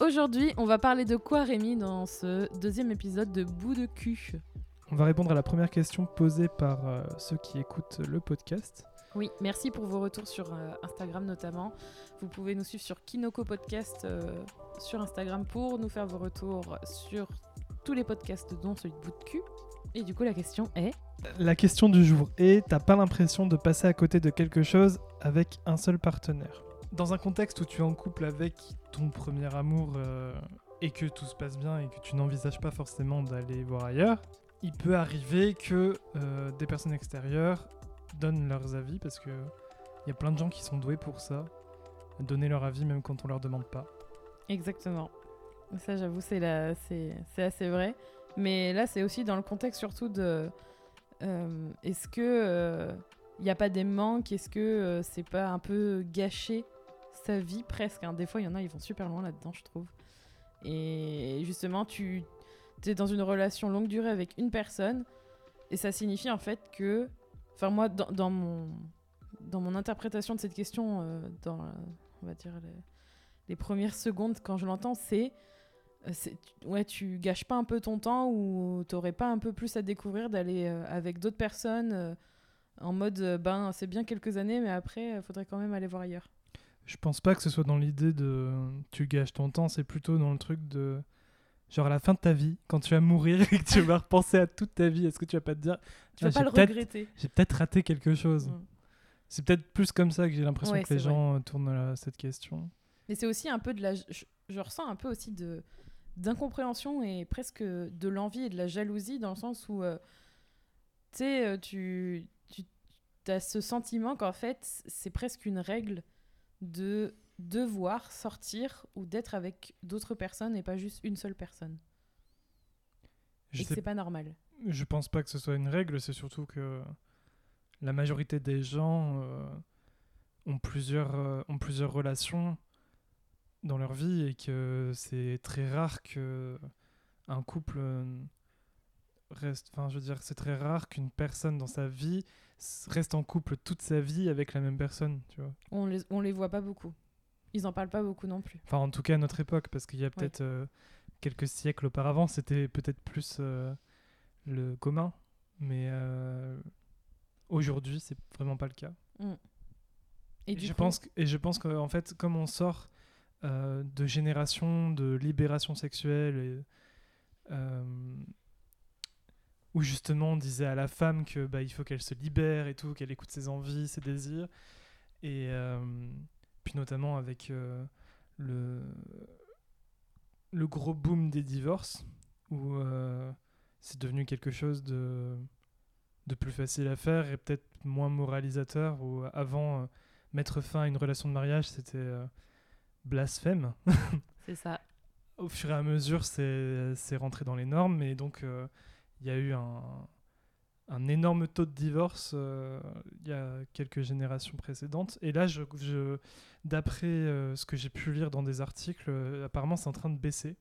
Aujourd'hui, on va parler de quoi Rémi dans ce deuxième épisode de Bout de cul On va répondre à la première question posée par euh, ceux qui écoutent le podcast. Oui, merci pour vos retours sur euh, Instagram notamment. Vous pouvez nous suivre sur Kinoko Podcast euh, sur Instagram pour nous faire vos retours sur tous les podcasts dont celui de Bout de cul. Et du coup, la question est La question du jour est t'as pas l'impression de passer à côté de quelque chose avec un seul partenaire? Dans un contexte où tu es en couple avec ton premier amour euh, et que tout se passe bien et que tu n'envisages pas forcément d'aller voir ailleurs, il peut arriver que euh, des personnes extérieures donnent leurs avis parce que il y a plein de gens qui sont doués pour ça, donner leur avis même quand on leur demande pas. Exactement. Ça, j'avoue, c'est assez vrai. Mais là, c'est aussi dans le contexte surtout de. euh, Est-ce que il n'y a pas des manques? Est-ce que c'est pas un peu gâcher sa vie presque hein Des fois, il y en a, ils vont super loin là-dedans, je trouve. Et justement, tu es dans une relation longue durée avec une personne, et ça signifie en fait que. Enfin, moi, dans, mon, dans mon interprétation de cette question, euh, dans, on va dire, les, premières secondes quand je l'entends, c'est. euh, Ouais, tu gâches pas un peu ton temps ou t'aurais pas un peu plus à découvrir d'aller euh, avec d'autres personnes en mode ben c'est bien quelques années mais après il faudrait quand même aller voir ailleurs. Je pense pas que ce soit dans l'idée de tu gâches ton temps, c'est plutôt dans le truc de genre à la fin de ta vie, quand tu vas mourir et que tu vas repenser à toute ta vie, est-ce que tu vas pas te dire Tu vas Ah, pas le regretter. j'ai peut-être raté quelque chose Mm. C'est peut-être plus comme ça que j'ai l'impression Ouais, que les vrai. gens euh, tournent à cette question. Mais c'est aussi un peu de la je, je ressens un peu aussi de d'incompréhension et presque de l'envie et de la jalousie dans le sens où euh, tu sais euh, tu tu as ce sentiment qu'en fait c'est presque une règle de devoir sortir ou d'être avec d'autres personnes et pas juste une seule personne. Je, et que c'est pas normal. je pense pas que ce soit une règle, c'est surtout que la majorité des gens euh, ont, plusieurs, euh, ont plusieurs relations dans leur vie et que c'est très rare que un couple euh, reste. Enfin, je veux dire, c'est très rare qu'une personne dans sa vie reste en couple toute sa vie avec la même personne, tu vois. On les on les voit pas beaucoup. Ils en parlent pas beaucoup non plus. Enfin, en tout cas, à notre époque, parce qu'il y a peut-être euh, quelques siècles auparavant, c'était peut-être plus euh, le commun, mais euh, aujourd'hui, c'est vraiment pas le cas. Et Et je coup, pense que, et je pense qu'en fait, comme on sort euh, de générations de libération sexuelle, et, où justement on disait à la femme que bah, il faut qu'elle se libère et tout, qu'elle écoute ses envies, ses désirs, et euh, puis notamment avec euh, le le gros boom des divorces, où euh, c'est devenu quelque chose de de plus facile à faire et peut-être moins moralisateur, où avant mettre fin à une relation de mariage, c'était blasphème. c'est ça. Au fur et à mesure, c'est rentré dans les normes, et donc il y a eu un, un énorme taux de divorce euh, il y a quelques générations précédentes. Et là, je, je- d'après euh, ce que j'ai pu lire dans des articles, euh, apparemment c'est en train de baisser.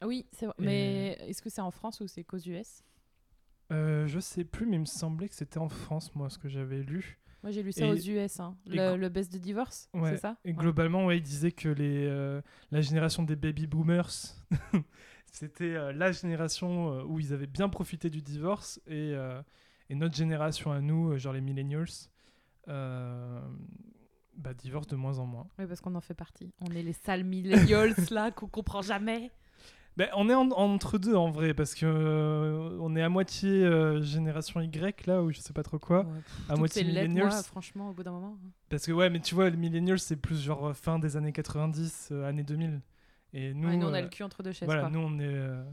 Ah Oui, c'est vrai. Et- Mais est-ce que c'est en France ou c'est qu'aux US je sais plus, mais il me semblait que c'était en France, moi, ce que j'avais lu. Moi, j'ai lu ça Et- aux US. Hein. Le, baisse de divorce, Ouais, c'est ça? Et globalement, ouais, il disait que les, la génération des baby boomers, c'était euh, la génération euh, où ils avaient bien profité du divorce et, euh, et notre génération à nous, genre les millennials, bah, divorce de moins en moins. Oui, parce qu'on en fait partie. On est les sales millennials là qu'on comprend jamais. Ben, on est en- entre deux en vrai, parce que euh, on est à moitié euh, génération Y là, ou je sais pas trop quoi, Ouais, pff, à moitié millennials. moi, franchement, au bout d'un moment. hein. Parce que ouais, mais tu vois, les millennials c'est plus genre fin des années 90, euh, années 2000. Et nous, Ouais, nous, on a euh, le cul entre deux chaises. Voilà, quoi. nous on est. euh,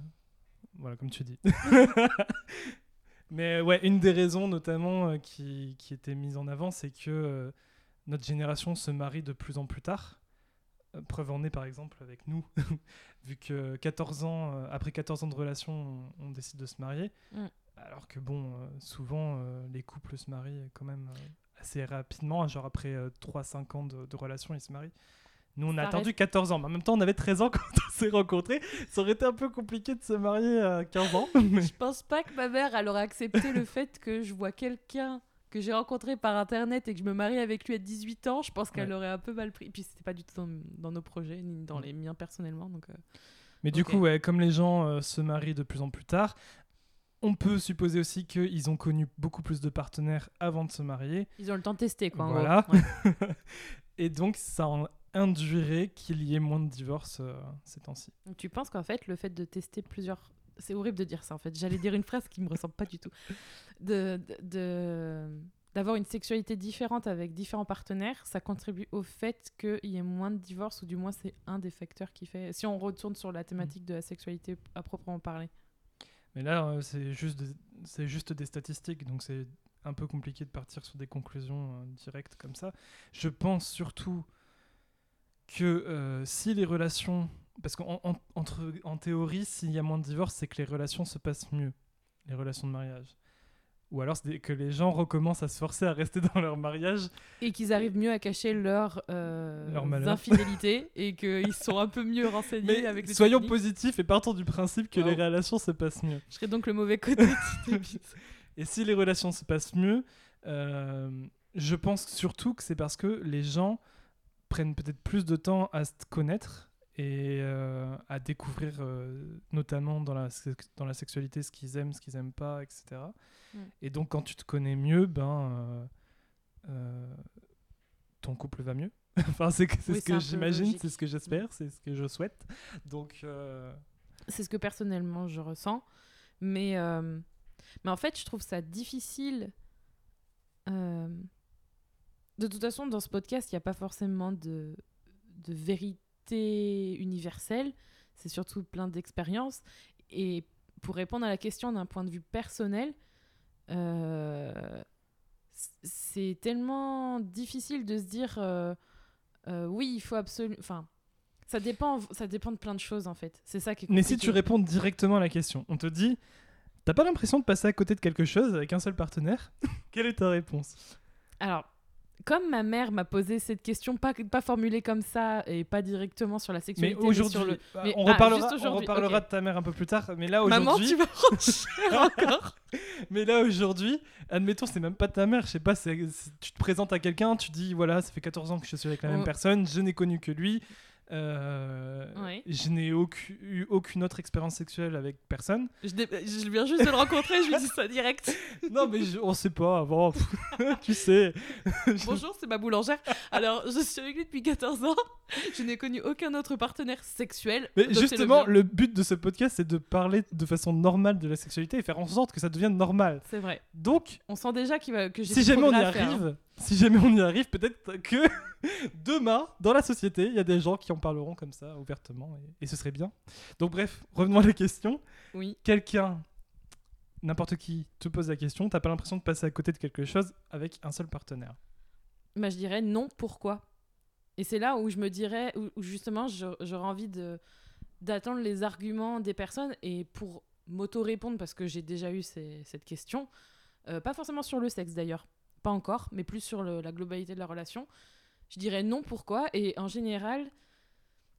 Voilà, comme tu dis. Mais ouais, une des raisons notamment euh, qui, qui était mise en avant, c'est que notre génération se marie de plus en plus tard. Preuve en est par exemple avec nous, vu que 14 ans, après 14 ans de relation, on, on décide de se marier. Mm. Alors que bon, souvent les couples se marient quand même assez rapidement, genre après 3-5 ans de, de relation, ils se marient. Nous, on a Ça attendu reste- 14 ans, mais en même temps, on avait 13 ans quand on s'est rencontrés. Ça aurait été un peu compliqué de se marier à 15 ans. mais- Je pense pas que ma mère, elle aurait accepté le fait que je vois quelqu'un que j'ai rencontré par internet et que je me marie avec lui à 18 ans. Je pense qu'elle Ouais. aurait un peu mal pris. Puis c'était pas du tout dans, dans nos projets, ni dans Mm. les miens personnellement. Donc, euh, Mais du coup, ouais, comme les gens euh, se marient de plus en plus tard, on peut supposer aussi qu'ils ont connu beaucoup plus de partenaires avant de se marier. ils ont le temps de tester, quoi. Voilà. Ouais. Et donc, ça en induirait qu'il y ait moins de divorces euh, ces temps-ci. Tu penses qu'en fait, le fait de tester plusieurs. C'est horrible de dire ça en fait. J'allais dire une phrase qui me ressemble pas du tout. De. de- de- D'avoir une sexualité différente avec différents partenaires, ça contribue au fait qu'il y ait moins de divorces, ou du moins c'est un des facteurs qui fait. Si on retourne sur la thématique de la sexualité à proprement parler. Mais là, euh, c'est juste, des- c'est juste des statistiques, donc c'est un peu compliqué de partir sur des conclusions euh, directes comme ça. Je pense surtout que euh, si les relations... Parce qu'en en, entre- en théorie, s'il y a moins de divorces, c'est que les relations se passent mieux, les relations de mariage. Ou alors que les gens recommencent à se forcer à rester dans leur mariage. Et qu'ils arrivent mieux à cacher leurs Leur malheur. infidélités et qu'ils sont un peu mieux renseignés Mais avec les soyons techniques. positifs et partons du principe que Wow. les relations se passent mieux. Je serais donc le mauvais côté de. Et si les relations se passent mieux, euh, je pense surtout que c'est parce que les gens prennent peut-être plus de temps à se connaître et euh, à découvrir, euh, notamment dans la, dans la sexualité, ce qu'ils aiment, ce qu'ils aiment pas, etc. Mm. Et donc, quand tu te connais mieux, ben, euh, ton couple va mieux. enfin, c'est Oui, ce que j'imagine, c'est ce que j'espère, c'est ce que je souhaite. Donc, C'est ce que personnellement je ressens. Mais, mais en fait, je trouve ça difficile. De toute façon, dans ce podcast, il n'y a pas forcément de, de vérité universelle. C'est surtout plein d'expériences. Et pour répondre à la question d'un point de vue personnel, euh, c'est tellement difficile de se dire euh, euh, oui, il faut absolument. Enfin, ça dépend, ça dépend de plein de choses en fait. C'est ça qui est Mais compliqué. si tu réponds directement à la question, on te dit T'as pas l'impression de passer à côté de quelque chose avec un seul partenaire? Quelle est ta réponse? Alors, comme ma mère m'a posé cette question, pas, pas formulée comme ça et pas directement sur la Mais sexualité, mais, aujourd'hui, sur le. bah, mais- on ah, reparlera, on de ta mère un peu plus tard. Mais là Maman, aujourd'hui, tu vas encore. mais là aujourd'hui, admettons, c'est même pas ta mère. Je sais pas, tu te présentes à quelqu'un, tu dis voilà, ça fait 14 ans que je suis avec la même personne, je n'ai connu que lui. Euh, Ouais. Je n'ai aucu- eu aucune autre expérience sexuelle avec personne. Je, viens juste de le rencontrer, je lui dis ça direct. non, mais je- on sait pas avant. tu sais. Bonjour, c'est ma boulangère. Alors, je suis avec lui depuis 14 ans. Je n'ai connu aucun autre partenaire sexuel. Mais le justement, le, but de ce podcast, c'est de parler de façon normale de la sexualité et faire en sorte que ça devienne normal. C'est vrai. Donc, On sent déjà qu'il va, que j'ai si jamais on y à faire, hein. Si jamais on y arrive, peut-être que demain, dans la société, il y a des gens qui en parleront comme ça, ouvertement, et, et ce serait bien. Donc bref, revenons à la question. Oui. Quelqu'un, n'importe qui, te pose la question, t'as pas l'impression de passer à côté de quelque chose avec un seul partenaire? Bah, je dirais non, pourquoi? Et c'est là où je me dirais, où, où justement j'aurais envie de d'attendre les arguments des personnes et pour m'auto-répondre, parce que j'ai déjà eu ces- cette question, euh, pas forcément sur le sexe d'ailleurs, pas encore, mais plus sur la globalité de la relation, je dirais non, pourquoi? Et en général,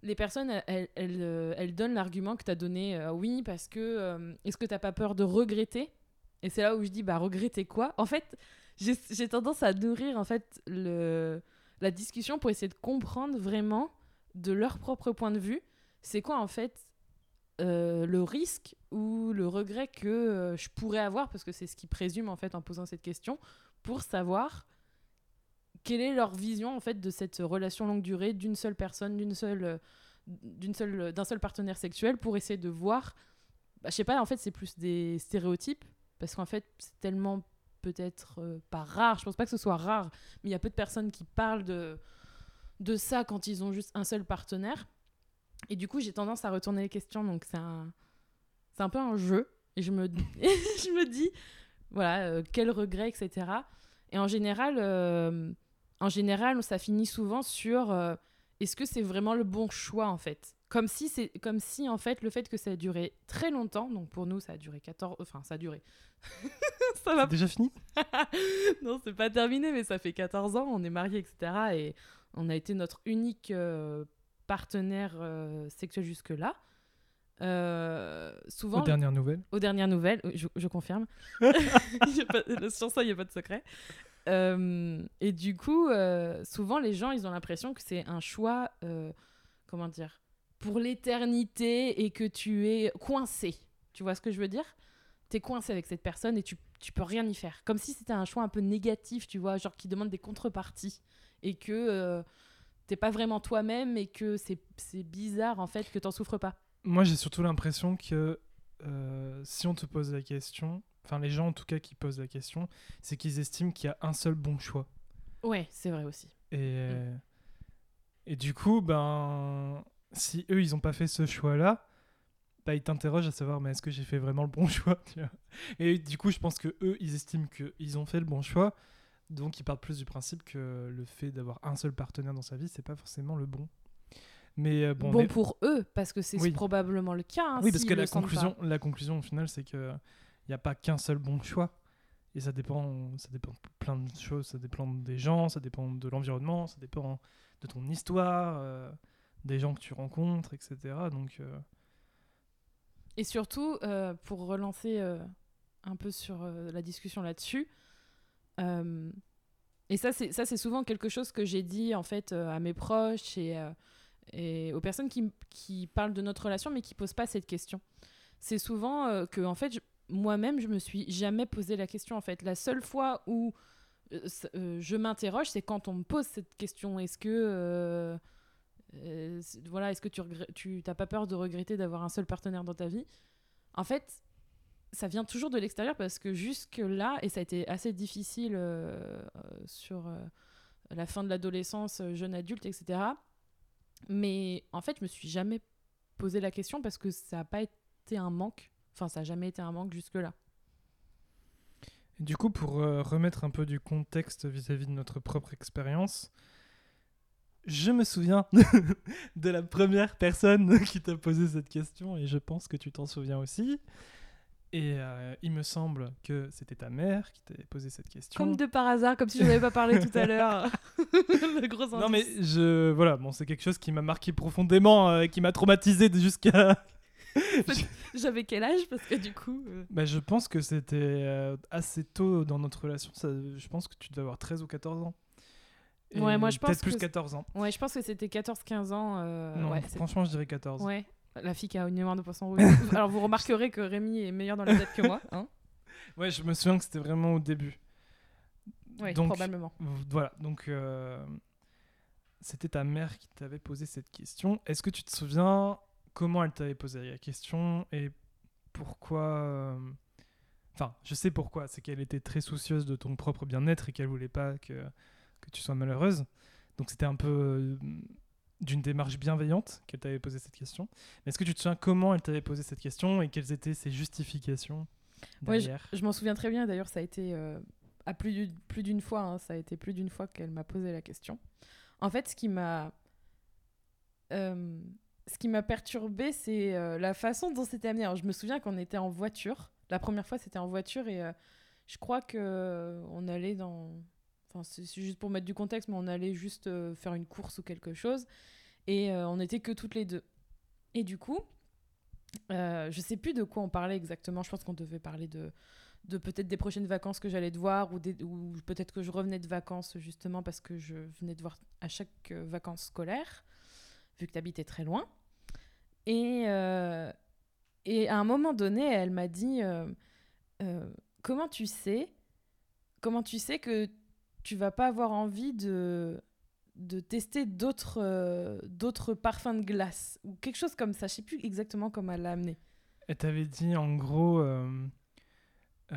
les personnes, elles, elles, euh, donnent l'argument que tu as donné, euh, oui, parce que euh, est-ce que t'as pas peur de regretter? Et c'est là où je dis, bah regretter quoi? En fait, j'ai tendance à nourrir en fait le, la discussion pour essayer de comprendre vraiment de leur propre point de vue, c'est quoi en fait le risque ou le regret que je pourrais avoir, parce que c'est ce qu'ils présument en fait en posant cette question, pour savoir quelle est leur vision en fait de cette relation longue durée d'une seule personne, d'une seule, d'une seule, d'un seul partenaire sexuel, pour essayer de voir. Bah, je sais pas, en fait, c'est plus des stéréotypes, parce qu'en fait, c'est tellement peut-être euh, pas rare. Je pense pas que ce soit rare, mais il y a peu de personnes qui parlent de de ça quand ils ont juste un seul partenaire. Et du coup, j'ai tendance à retourner les questions, donc c'est un c'est un peu un jeu. Et je me je me dis voilà euh, quel regret, etc. Et en général, euh, en général, ça finit souvent sur euh, est-ce que c'est vraiment le bon choix en fait? Comme si c'est comme si en fait le fait que ça a duré très longtemps, donc pour nous ça a duré 14 enfin ça a duré. ça va déjà fini? Non, c'est pas terminé, mais ça fait 14 ans, on est mariés, etc. Et on a été notre unique euh, partenaire sexuel jusque-là. Euh, souvent, Aux dernières nouvelles. aux dernières nouvelles, je, je confirme. Pas- sur ça, il n'y a pas de secret. Euh, et du coup, euh, souvent, les gens, ils ont l'impression que c'est un choix, comment dire, pour l'éternité et que tu es coincé. Tu vois ce que je veux dire? Tu es coincé avec cette personne et tu, tu peux rien y faire. Comme si c'était un choix un peu négatif, tu vois, genre qui demande des contreparties. Et que t'es pas vraiment toi-même et que c'est c'est bizarre, en fait, que t'en souffres pas. Moi, j'ai surtout l'impression que euh, si on te pose la question, enfin les gens en tout cas qui posent la question, c'est qu'ils estiment qu'il y a un seul bon choix. Ouais, c'est vrai aussi. Et, euh, et du coup, ben, si eux, ils n'ont pas fait ce choix-là, bah, ils t'interrogent à savoir, mais est-ce que j'ai fait vraiment le bon choix tu vois? Et du coup, je pense que eux, ils estiment qu'ils ont fait le bon choix. Donc, ils partent plus du principe que le fait d'avoir un seul partenaire dans sa vie, c'est pas forcément le bon. Mais euh, bon, Bon, mais- pour eux, parce que c'est Oui. probablement le cas. hein, oui, parce que la conclusion, la conclusion au final, c'est que il n'y a pas qu'un seul bon choix. Et ça dépend, ça dépend de plein de choses. Ça dépend des gens, ça dépend de l'environnement, ça dépend de ton histoire, euh, des gens que tu rencontres, etc. Donc, euh. Et surtout, euh, pour relancer un peu sur la discussion là-dessus, et ça, c'est ça, c'est souvent quelque chose que j'ai dit en fait à mes proches et, et aux personnes qui, parlent de notre relation, mais qui posent pas cette question. C'est souvent euh, que en fait, moi-même, je me suis jamais posé la question. En fait, la seule fois où euh, euh, je m'interroge, c'est quand on me pose cette question. Est-ce que voilà, est-ce que tu tu t'as pas peur de regretter d'avoir un seul partenaire dans ta vie? En fait, ça vient toujours de l'extérieur parce que jusque là, et ça a été assez difficile sur la fin de l'adolescence, jeune adulte, etc. Mais en fait, je me suis jamais posé la question parce que ça n'a pas été un manque. Enfin, ça n'a jamais été un manque jusque-là. du coup, pour euh, remettre un peu du contexte vis-à-vis de notre propre expérience, je me souviens de la première personne qui t'a posé cette question et je pense que tu t'en souviens aussi. Et euh, il me semble que c'était ta mère qui t'avait posé cette question. Comme de par hasard, comme si je n'avais pas parlé tout à l'heure. Le gros Non mais indice. je voilà bon c'est quelque chose qui m'a marqué profondément euh, qui m'a traumatisé jusqu'à J'avais quel âge? Parce que du coup. euh, bah, je pense que c'était euh, assez tôt dans notre relation ça, je pense que tu devais avoir 13 ou 14 ans Et Ouais, moi, je pense peut-être plus que- 14 ans Ouais, je pense que c'était 14-15 ans. euh, non ouais, c'est- franchement je dirais 14 ouais. La fille qui a une mémoire de poisson rouge. Alors vous remarquerez que Rémi est meilleur dans la tête que moi. Hein ouais je me souviens que c'était vraiment au début ouais, Donc, probablement. voilà donc euh, c'était ta mère qui t'avait posé cette question est-ce que tu te souviens comment elle t'avait posé la question et pourquoi euh, Enfin, je sais pourquoi. C'est qu'elle était très soucieuse de ton propre bien-être et qu'elle voulait pas que, que tu sois malheureuse. Donc c'était un peu euh, d'une démarche bienveillante qu'elle t'avait posé cette question. Mais est-ce que tu te souviens comment elle t'avait posé cette question et quelles étaient ses justifications Ouais, je, derrière je m'en souviens très bien. D'ailleurs, ça a été euh, à plus d'une- fois. hein, ça a été plus d'une fois qu'elle m'a posé la question. En fait, ce qui m'a euh, ce qui m'a perturbé, c'est euh, la façon dont c'était amené. Alors, je me souviens qu'on était en voiture. La première fois, c'était en voiture et je crois que on allait dans. Enfin, c'est juste pour mettre du contexte, mais on allait juste euh, faire une course ou quelque chose et euh, on était que toutes les deux. Et du coup, euh, je sais plus de quoi on parlait exactement. Je pense qu'on devait parler de, de peut-être des prochaines vacances que j'allais devoir ou, ou peut-être que je revenais de vacances justement parce que je venais de voir à chaque euh, vacances scolaires, vu que tu habitais très loin. Et, et à un moment donné, elle m'a dit Comment tu sais Comment tu sais que tu vas pas avoir envie de, de tester d'autres euh, d'autres parfums de glace ou quelque chose comme ça. Je sais plus exactement comment elle l'a amené. Elle t'avait dit en gros. euh, euh,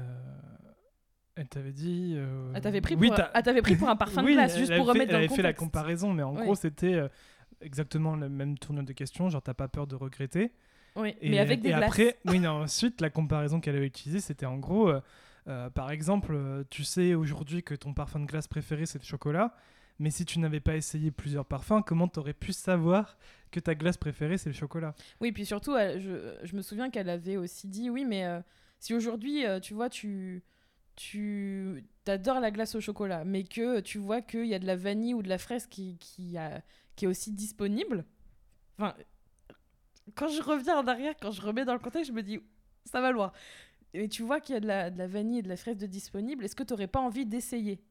elle t'avait dit. Elle t'avait pris, oui, pour... elle pris un parfum Oui, de glace, elle juste pour fait- remettre dans Elle le avait fait la contexte. comparaison, mais en Oui. gros, c'était exactement le même tournure de question. Genre, t'as pas peur de regretter. Oui, Et, mais avec des et glaces. après, oui, non, ensuite, la comparaison qu'elle avait utilisée, c'était en gros, euh, par exemple, euh, tu sais aujourd'hui que ton parfum de glace préféré, c'est le chocolat, Mais si tu n'avais pas essayé plusieurs parfums, comment t'aurais pu savoir que ta glace préférée c'est le chocolat? Oui, puis surtout, je, me souviens qu'elle avait aussi dit oui, mais euh, si aujourd'hui, tu vois, tu tu adores la glace au chocolat, mais que tu vois qu'il y a de la vanille ou de la fraise qui, qui, a- qui est aussi disponible. Enfin, quand je reviens en arrière, quand je remets dans le contexte, je me dis, ça va loin. Et tu vois qu'il y a de la, de la vanille et de la fraise de disponible, est-ce que tu n'aurais pas envie d'essayer?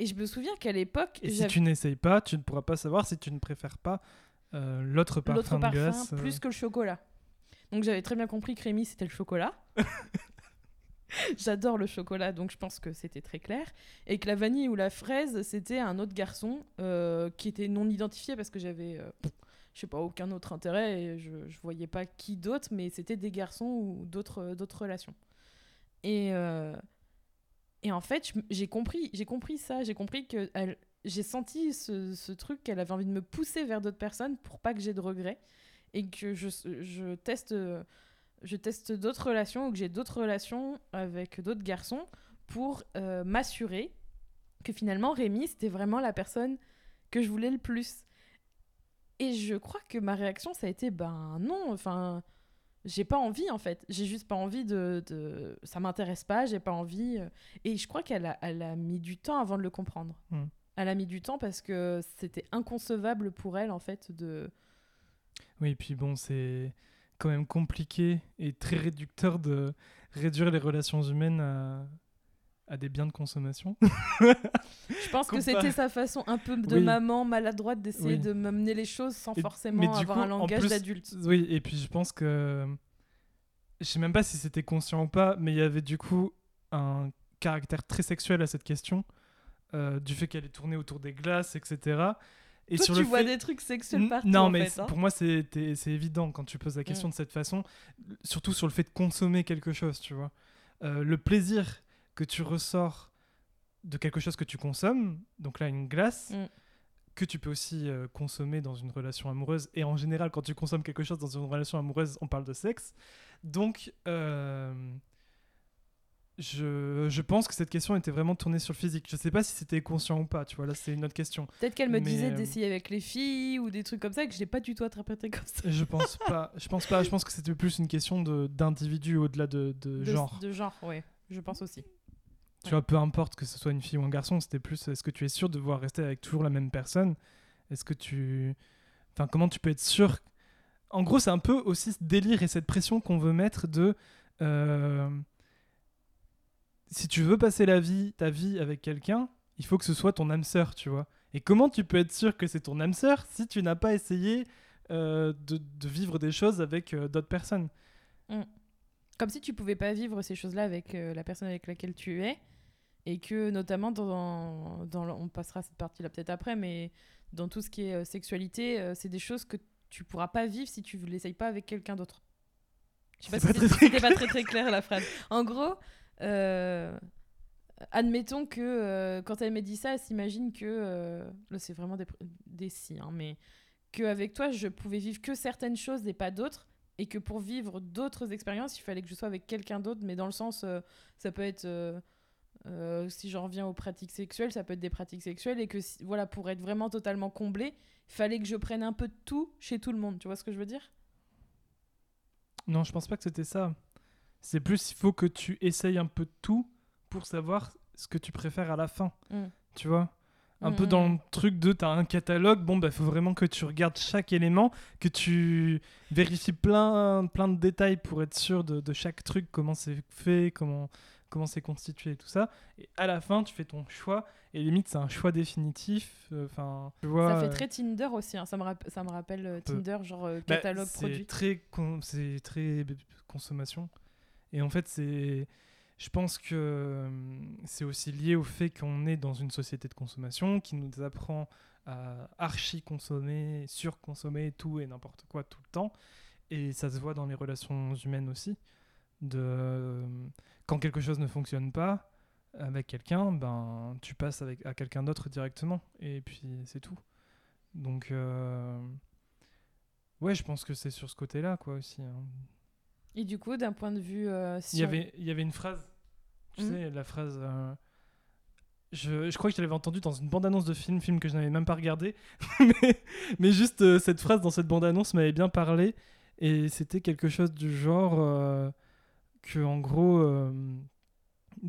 Et je me souviens qu'à l'époque, Et si tu n'essayes pas, tu ne pourras pas savoir si tu ne préfères pas euh, l'autre parfum de glace. euh. plus que le chocolat. Donc j'avais très bien compris que Rémi, c'était le chocolat. J'adore le chocolat, donc je pense que c'était très clair. Et que la vanille ou la fraise, c'était un autre garçon euh, qui était non identifié parce que j'avais, je sais pas, aucun autre intérêt et je, je voyais pas qui d'autre, mais c'était des garçons ou d'autres relations. Et, euh, et en fait, j'ai compris, j'ai compris ça, j'ai compris que j'ai senti ce, ce truc qu'elle avait envie de me pousser vers d'autres personnes pour pas que j'ai de regrets et que je, je teste je teste d'autres relations ou que j'ai d'autres relations avec d'autres garçons pour euh, m'assurer que finalement Rémi c'était vraiment la personne que je voulais le plus et je crois que ma réaction ça a été ben non enfin j'ai pas envie en fait j'ai juste pas envie de, de... ça m'intéresse pas j'ai pas envie euh. et je crois qu'elle a, elle a mis du temps avant de le comprendre Hmm. elle a mis du temps parce que c'était inconcevable pour elle en fait de Oui, puis bon, c'est quand même compliqué et très réducteur de réduire les relations humaines à, à des biens de consommation. Je pense que c'était sa façon un peu de Oui. maman maladroite d'essayer Oui. de m'amener les choses sans Et- forcément avoir coup, un langage d'adulte. Oui, et puis je pense que. Je sais même pas si c'était conscient ou pas, mais il y avait du coup un caractère très sexuel à cette question, euh, du fait qu'elle est tournée autour des glaces, etc. Et Toi, sur tu le vois fait... des trucs sexuels partout non, en mais fait. hein. pour moi, c'est évident quand tu poses la question Mm. de cette façon, surtout sur le fait de consommer quelque chose, tu vois. Euh, le plaisir que tu ressors de quelque chose que tu consommes, donc là, une glace, Mm. que tu peux aussi euh, consommer dans une relation amoureuse, et en général, quand tu consommes quelque chose dans une relation amoureuse, on parle de sexe. Donc, euh, je, je pense que cette question était vraiment tournée sur le physique. Je sais pas si c'était conscient ou pas, tu vois, là, c'est une autre question. Peut-être qu'elle me mais, disait euh, d'essayer avec les filles ou des trucs comme ça et que je l'ai pas du tout interprété comme ça. Je pense pas. Je pense pas. Je pense que c'était plus une question d'individu au-delà de, de De, genre. De genre, ouais. Je pense aussi. Tu vois, peu importe que ce soit une fille ou un garçon, c'était plus est-ce que tu es sûr de devoir rester avec toujours la même personne? Est-ce que tu. Enfin, comment tu peux être sûr? En gros, c'est un peu aussi ce délire et cette pression qu'on veut mettre de. euh, Si tu veux passer la vie, ta vie avec quelqu'un, il faut que ce soit ton âme sœur, tu vois. Et comment tu peux être sûr que c'est ton âme sœur si tu n'as pas essayé euh, de, vivre des choses avec euh, d'autres personnes? Comme si tu pouvais pas vivre ces choses-là avec euh, la personne avec laquelle tu es. Et que notamment dans, dans le- on passera cette partie-là peut-être après, mais dans tout ce qui est euh, sexualité, euh, c'est des choses que tu pourras pas vivre si tu l'essayes pas avec quelqu'un d'autre. Je sais pas si c'était pas très très clair la phrase. En gros, admettons que quand elle m'a dit ça, elle s'imagine que là c'est vraiment des, des si, hein, mais qu'avec toi je pouvais vivre que certaines choses et pas d'autres, et que pour vivre d'autres expériences, il fallait que je sois avec quelqu'un d'autre, mais dans le sens, euh, ça peut être, euh, euh, si j'en reviens aux pratiques sexuelles, ça peut être des pratiques sexuelles, et que si- voilà, pour être vraiment totalement comblé, il fallait que je prenne un peu de tout chez tout le monde. Tu vois ce que je veux dire? Non, je pense pas que c'était ça. C'est plus, il faut que tu essayes un peu de tout pour savoir ce que tu préfères à la fin. Mm. Tu vois? Un Mm, peu mm, dans mm. le truc de, t'as un catalogue, bon, bah, faut vraiment que tu regardes chaque élément, que tu vérifies plein, plein de détails pour être sûr de, de chaque truc, comment c'est fait, comment comment c'est constitué et tout ça. Et à la fin, tu fais ton choix, et limite, c'est un choix définitif. euh, Enfin, vois... Ça fait euh, très Tinder aussi, hein. ça, me ça me rappelle euh. Tinder, genre euh, Bah, catalogue c'est produit. Très con- c'est très consommation. Et en fait, c'est. Je pense que euh, c'est aussi lié au fait qu'on est dans une société de consommation qui nous apprend à archi-consommer, surconsommer tout et n'importe quoi tout le temps. Et ça se voit dans les relations humaines aussi. Euh, quand quelque chose ne fonctionne pas avec quelqu'un, ben, tu passes avec, à quelqu'un d'autre directement. Et puis c'est tout. Donc. euh, Ouais, je pense que c'est sur ce côté-là, quoi, aussi. hein. Et du coup, d'un point de vue. euh, si Il, y on- avait, il y avait une phrase, tu Mhm. sais, la phrase euh, je, je crois que je l'avais entendu dans une bande-annonce de film, film que je n'avais même pas regardé. mais, mais juste euh, cette phrase dans cette bande-annonce m'avait bien parlé. Et c'était quelque chose du genre que, en gros, de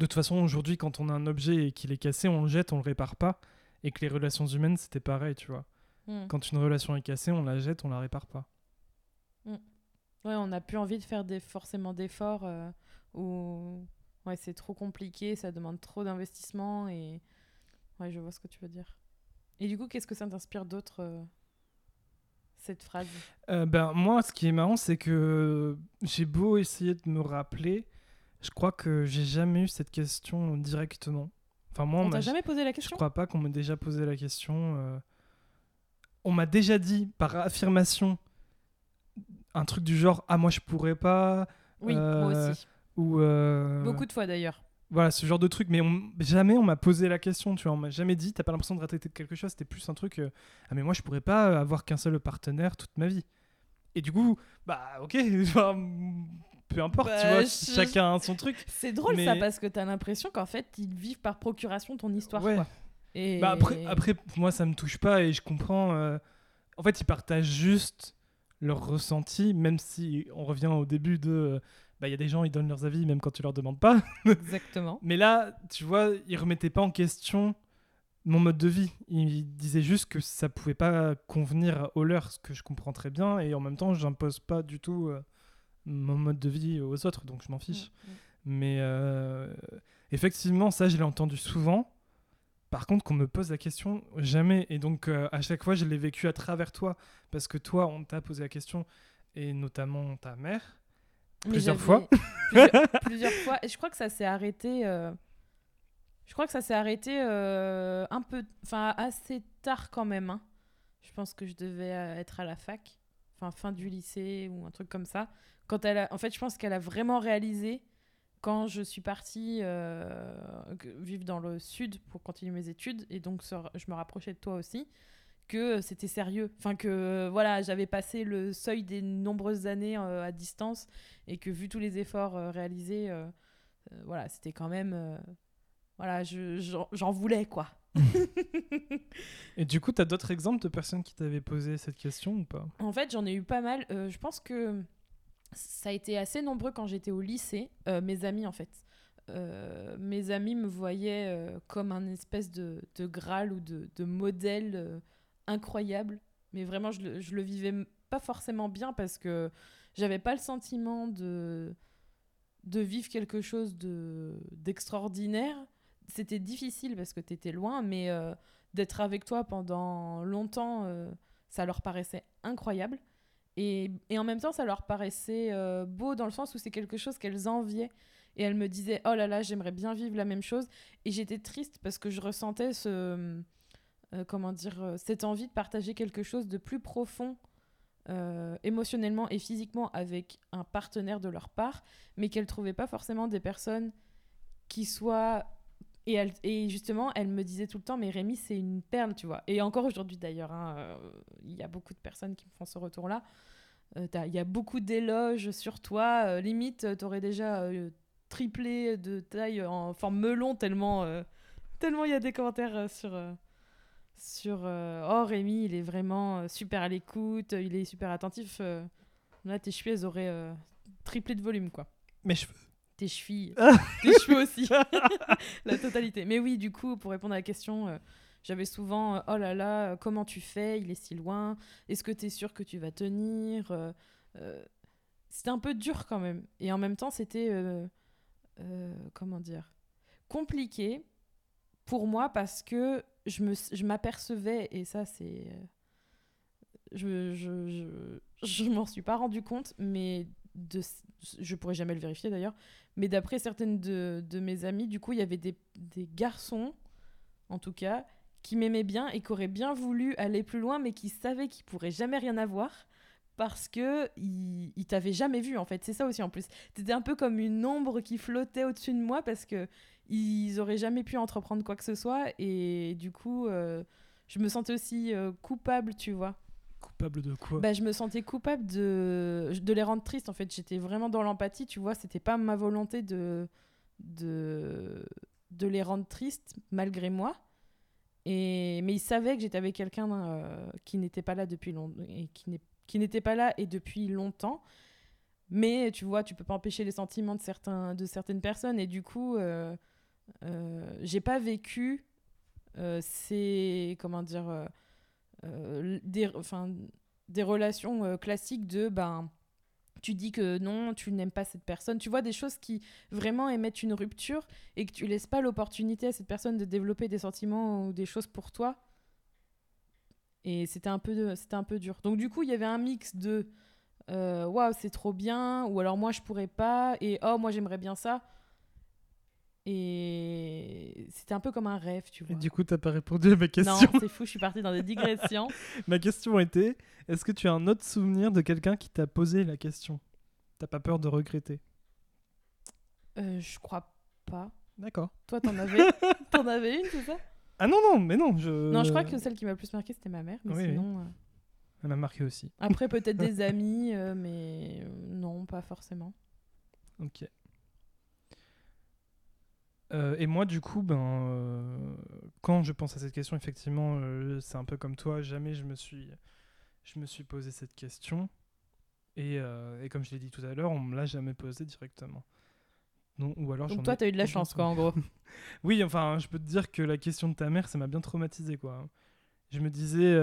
toute façon, aujourd'hui, quand on a un objet et qu'il est cassé, on le jette, on le répare pas. Et que les relations humaines, c'était pareil, tu vois. Hmm. Quand une relation est cassée, on la jette, on la répare pas. Ouais, on n'a plus envie de faire des, forcément d'efforts euh, ou ouais, c'est trop compliqué, ça demande trop d'investissement et ouais, je vois ce que tu veux dire. Et du coup, qu'est-ce que ça t'inspire d'autre euh, cette phrase? Euh, ben, moi, ce qui est marrant, c'est que j'ai beau essayer de me rappeler, je crois que j'ai jamais eu cette question directement. Enfin, moi, on On t'a jamais posé la Je question? crois pas qu'on m'ait déjà posé la question. On m'a déjà dit par affirmation un truc du genre Ah, moi je pourrais pas. Oui, moi Euh, aussi. Ou. euh, Beaucoup de fois d'ailleurs. Voilà, ce genre de truc. Mais on- jamais on m'a posé la question, tu vois. On m'a jamais dit T'as pas l'impression de rater quelque chose C'était plus un truc euh, Ah, mais moi je pourrais pas avoir qu'un seul partenaire toute ma vie. Et du coup, bah ok, peu importe, tu Bah, vois, je- chacun a son truc. C'est drôle Mais- ça parce que t'as l'impression qu'en fait ils vivent par procuration ton histoire. Ouais. Quoi. Et... Bah après, après, moi, ça me touche pas et je comprends. euh, En fait, ils partagent juste leur ressenti, même si on revient au début de. Bah, il y a des gens, ils donnent leurs avis même quand tu leur demandes pas. Exactement. Mais là, tu vois, ils remettaient pas en question mon mode de vie. Ils disaient juste que ça pouvait pas convenir aux leurs, ce que je comprends très bien. Et en même temps, j'impose pas du tout euh, mon mode de vie aux autres, donc je m'en fiche. Mm, mm. Mais euh, effectivement, ça, je l'ai entendu souvent. Par contre, qu'on me pose la question, jamais. Et donc, euh, à chaque fois, je l'ai vécu à travers toi. Parce que toi, on t'a posé la question, et notamment ta mère. Mais Plusieurs fois. plusieurs, plusieurs fois. Et je crois que ça s'est arrêté. euh, Je crois que ça s'est arrêté euh, un peu. Enfin, assez tard quand même. hein. Je pense que je devais être à la fac. Enfin, fin du lycée ou un truc comme ça. Quand elle a... En fait, je pense qu'elle a vraiment réalisé quand je suis partie euh, vivre dans le sud pour continuer mes études. Et donc, je me rapprochais de toi aussi que c'était sérieux. Enfin, que euh, voilà, j'avais passé le seuil des nombreuses années euh, à distance et que vu tous les efforts euh, réalisés, voilà, c'était quand même. voilà, je- j'en voulais quoi. Et du coup, tu as d'autres exemples de personnes qui t'avaient posé cette question ou pas? En fait, j'en ai eu pas mal. Je pense que ça a été assez nombreux quand j'étais au lycée. Euh, mes amis, en fait. Euh, mes amis me voyaient euh, comme un espèce de, Graal ou de, modèle incroyable. Mais vraiment, je le, le vivais pas forcément bien parce que j'avais pas le sentiment de, de vivre quelque chose de- d'extraordinaire. C'était difficile parce que tu étais loin, mais d'être avec toi pendant longtemps, ça leur paraissait incroyable. Et, en même temps, ça leur paraissait euh, beau dans le sens où c'est quelque chose qu'elles enviaient. Et elles me disaient, oh là là, j'aimerais bien vivre la même chose. Et j'étais triste parce que je ressentais ce, euh, euh, cette envie de partager quelque chose de plus profond émotionnellement et physiquement avec un partenaire de leur part, mais qu'elles trouvaient pas forcément des personnes qui soient et, justement, elle me disait tout le temps, mais Rémi, c'est une perle, tu vois. Et encore aujourd'hui, d'ailleurs, hein, euh, il y a beaucoup de personnes qui me font ce retour-là. Euh, Il y a beaucoup d'éloges sur toi. euh, limite, tu aurais déjà euh, triplé de taille en forme melon, tellement euh, tellement il y a des commentaires euh, sur. euh, sur euh, oh Rémi il est vraiment euh, super à l'écoute il est super attentif euh. là tes chevilles elles auraient euh, triplé de volume quoi Mes cheveux. Tes chevilles, tes cheveux aussi, la totalité. Mais oui, du coup, pour répondre à la question, euh, j'avais souvent euh, oh là là, euh, comment tu fais? Il est si loin. Est-ce que tu es sûr que tu vas tenir Euh, C'était un peu dur quand même. Et en même temps, c'était comment dire compliqué pour moi parce que je me je m'apercevais et ça c'est je, je, je, je m'en suis pas rendu compte mais de je pourrais jamais le vérifier d'ailleurs mais d'après certaines de, mes amies du coup il y avait des, garçons en tout cas qui m'aimaient bien et qui auraient bien voulu aller plus loin mais qui savaient qu'ils pourraient jamais rien avoir parce que ils, t'avaient jamais vu en fait. C'est ça aussi en plus. T'étais un peu comme une ombre qui flottait au-dessus de moi parce que ils auraient jamais pu entreprendre quoi que ce soit et du coup euh, je me sentais aussi euh, coupable tu vois Coupable de quoi bah, je me sentais coupable de, de les rendre tristes en fait j'étais vraiment dans l'empathie tu vois c'était pas ma volonté de de de les rendre tristes malgré moi. Et, mais il savait que j'étais avec quelqu'un euh, qui n'était pas là depuis longtemps et qui n'était pas là et depuis longtemps. Mais tu vois, tu peux pas empêcher les sentiments de, certains, de certaines personnes. Et du coup, euh, euh, j'ai pas vécu euh, ces. Comment dire. Euh, des, des relations euh, classiques de. Ben, tu dis que non, tu n'aimes pas cette personne. Tu vois, des choses qui vraiment émettent une rupture et que tu laisses pas l'opportunité à cette personne de développer des sentiments ou des choses pour toi. Et c'était un peu, c'était un peu dur. Donc du coup, il y avait un mix de euh, waouh, c'est trop bien, ou alors moi je pourrais pas, et oh, moi j'aimerais bien ça. Et c'était un peu comme un rêve, tu Et vois. du coup, t'as pas répondu à ma question. Non, c'est fou, je suis partie dans des digressions. ma question était est-ce que tu as un autre souvenir de quelqu'un qui t'a posé la question? T'as pas peur de regretter? Euh, je crois pas. D'accord. Toi, t'en avais, t'en avais une, c'est ça? Ah non, non, mais non. Je... Non, je crois que celle qui m'a le plus marqué, c'était ma mère. Mais Oui, oui. sinon, euh, Elle m'a marqué aussi. après peut-être des amis, euh, mais non, pas forcément. Ok. Euh, et moi, du coup, ben, euh, quand je pense à cette question, effectivement, euh, c'est un peu comme toi. Jamais je me suis, je me suis posé cette question. Et, et comme je l'ai dit tout à l'heure, on me l'a jamais posé directement. Non, ou alors Donc toi, ai t'as eu de la chance, quoi, en gros. Oui, enfin, je peux te dire que la question de ta mère, ça m'a bien traumatisé, quoi. Je me disais,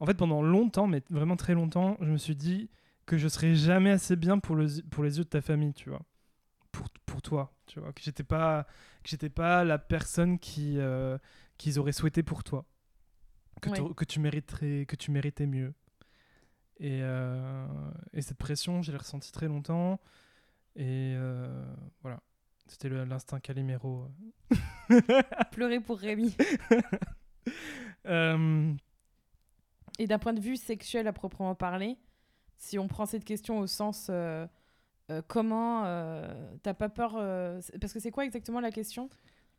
en fait, pendant longtemps, mais vraiment très longtemps, je me suis dit que je serais jamais assez bien pour, le, pour les yeux de ta famille, tu vois. Toi, tu vois. Que j'étais pas, que j'étais pas la personne qui, euh, qu'ils auraient souhaité pour toi. Que, Ouais. que tu mériterais, que tu méritais mieux. Et, euh, et cette pression, je l'ai ressentie très longtemps. Et euh, voilà. C'était l'instinct Calimero. Pleurer pour Rémi. Et d'un point de vue sexuel à proprement parler, si on prend cette question au sens euh, comment euh, t'as pas peur euh, parce que c'est quoi exactement la question?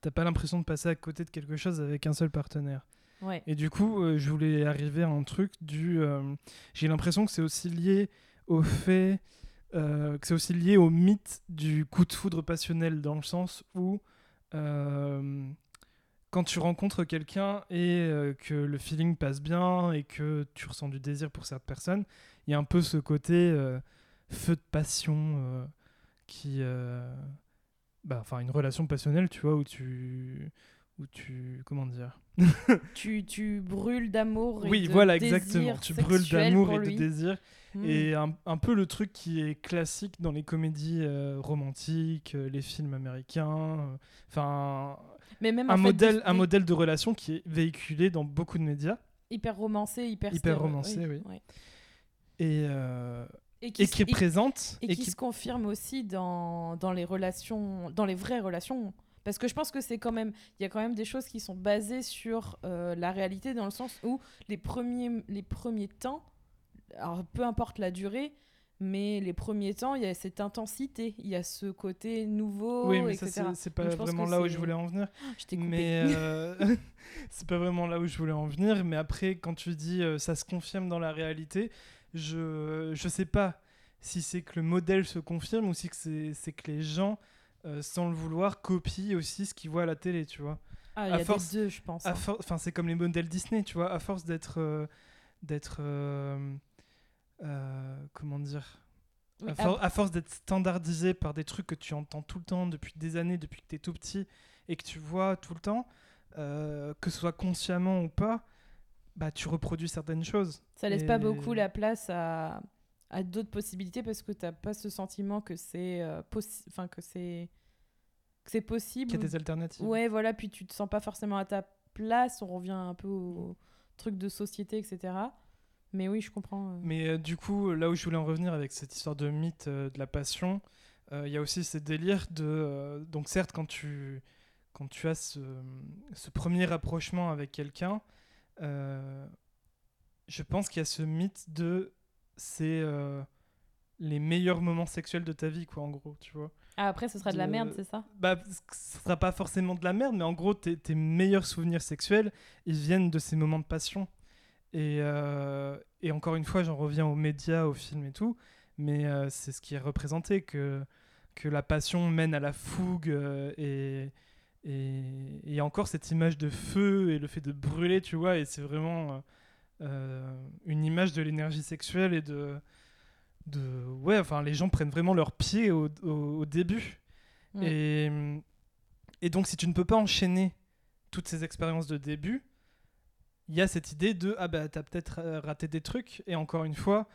T'as pas l'impression de passer à côté de quelque chose avec un seul partenaire? Ouais. Et du coup, je voulais arriver à un truc du. J'ai l'impression que c'est aussi lié au fait. que c'est aussi lié au mythe du coup de foudre passionnel, dans le sens où. quand tu rencontres quelqu'un et euh, que le feeling passe bien et que tu ressens du désir pour cette personne, il y a un peu ce côté euh, feu de passion euh, qui. euh, bah, Enfin, une relation passionnelle, tu vois, où tu. Où tu. Comment dire Tu, tu brûles d'amour et Oui, de voilà, exactement. Tu brûles d'amour et de désir. Hmm. Et un, un peu le truc qui est classique dans les comédies euh, romantiques, les films américains. euh, Enfin, Mais même un, en fait, modèle, un modèle de relation qui est véhiculé dans beaucoup de médias hyper romancé, hyper Hyper romancé, oui. ouais. et, euh, Et qui, et se- qui est présente. et qui se confirme aussi dans, dans les relations, dans les vraies relations. Parce que je pense que c'est quand même, il y a quand même des choses qui sont basées sur euh, la réalité dans le sens où les premiers, les premiers temps, alors peu importe la durée, mais les premiers temps, il y a cette intensité, il y a ce côté nouveau, oui, mais ça, etc. c'est- c'est pas je vraiment là où je voulais en venir. Je t'ai coupé. Mais euh, c'est pas vraiment là où je voulais en venir. Mais après, quand tu dis euh, ça se confirme dans la réalité, je je sais pas si c'est que le modèle se confirme ou si c'est c'est que les gens, euh, sans le vouloir, copient aussi ce qu'ils voient à la télé, tu vois. Ah, il y à a force- des deux, je pense. Hein. Enfin, c'est comme les modèles Disney, tu vois. À force d'être euh, d'être euh, comment dire Oui, à, ah, for- à force d'être standardisé par des trucs que tu entends tout le temps depuis des années, depuis que tu es tout petit et que tu vois tout le temps, euh, que ce soit consciemment ou pas, bah tu reproduis certaines choses. Ça laisse pas beaucoup la place à, à d'autres possibilités parce que t'as pas ce sentiment que c'est euh, enfin que c'est que c'est possible. Qu'il y a des alternatives. Ouais, voilà, puis tu te sens pas forcément à ta place, on revient un peu au truc de société, etc. Mais oui, je comprends. euh. Mais euh, du coup, là où je voulais en revenir avec cette histoire de mythe euh, de la passion, il y a aussi ces délires de... donc certes, quand tu, quand tu as ce, ce premier rapprochement avec quelqu'un, euh, je pense qu'il y a ce mythe de... C'est euh, les meilleurs moments sexuels de ta vie, quoi, en gros, tu vois. Ah, après, ce sera de la de- merde, c'est ça? Bah, ce sera pas forcément de la merde, mais en gros, tes, tes meilleurs souvenirs sexuels, ils viennent de ces moments de passion. Et, euh, et encore une fois, j'en reviens aux médias, aux films et tout, mais c'est ce qui est représenté, que, que la passion mène à la fougue et, et il y a encore cette image de feu et le fait de brûler, tu vois, et c'est vraiment euh, euh, une image de l'énergie sexuelle et de, de... Ouais, enfin, les gens prennent vraiment leur pied au, au- au début. Et, et donc, si tu ne peux pas enchaîner toutes ces expériences de début, il y a cette idée de ah bah t'as peut-être euh, raté des trucs et encore une fois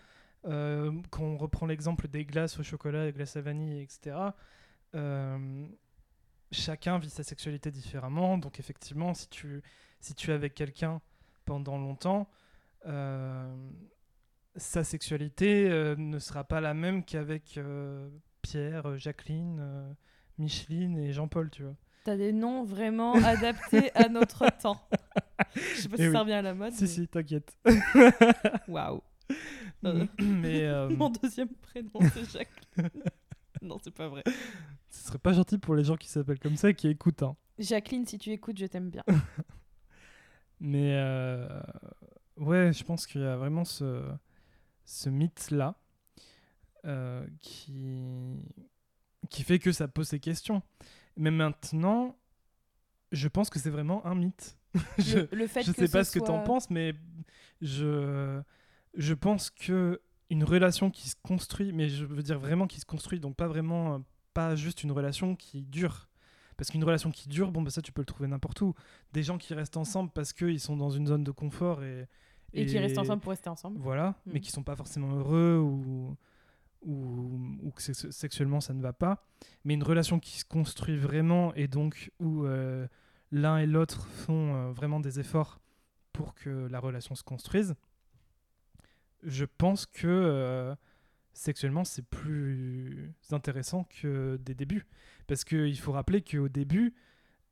euh, quand on reprend l'exemple des glaces au chocolat des glaces à vanille etc euh, chacun vit sa sexualité différemment donc effectivement si tu si tu es avec quelqu'un pendant longtemps euh, sa sexualité euh, ne sera pas la même qu'avec euh, Pierre Jacqueline Micheline et Jean-Paul tu vois T'as des noms vraiment adaptés à notre temps. Je sais pas si oui. ça revient à la mode. si si t'inquiète mais- Waouh. Mais Mon deuxième prénom, c'est Jacqueline. non, c'est pas vrai. ce serait pas gentil pour les gens qui s'appellent comme ça et qui écoutent hein. Jacqueline, si tu écoutes, je t'aime bien. Mais euh, ouais, je pense qu'il y a vraiment ce, ce mythe-là euh, qui, qui fait que ça pose ces questions. Mais maintenant, je pense que c'est vraiment un mythe. je Le, fait je que sais pas ce ce que t'en soit- penses, mais je, je pense que une relation qui se construit, mais je veux dire vraiment qui se construit, donc pas vraiment, euh, pas juste une relation qui dure. Parce qu'une relation qui dure, bon, bah ça tu peux le trouver n'importe où. Des gens qui restent ensemble parce qu'ils sont dans une zone de confort et. Et qui restent ensemble pour rester ensemble. Voilà, Mm. mais qui sont pas forcément heureux ou, ou, ou que sex- sexuellement ça ne va pas. Mais une relation qui se construit vraiment et donc où euh, l'un et l'autre font euh, vraiment des efforts pour que la relation se construise, je pense que euh, sexuellement c'est plus intéressant que des débuts. Parce qu'il faut rappeler qu'au début,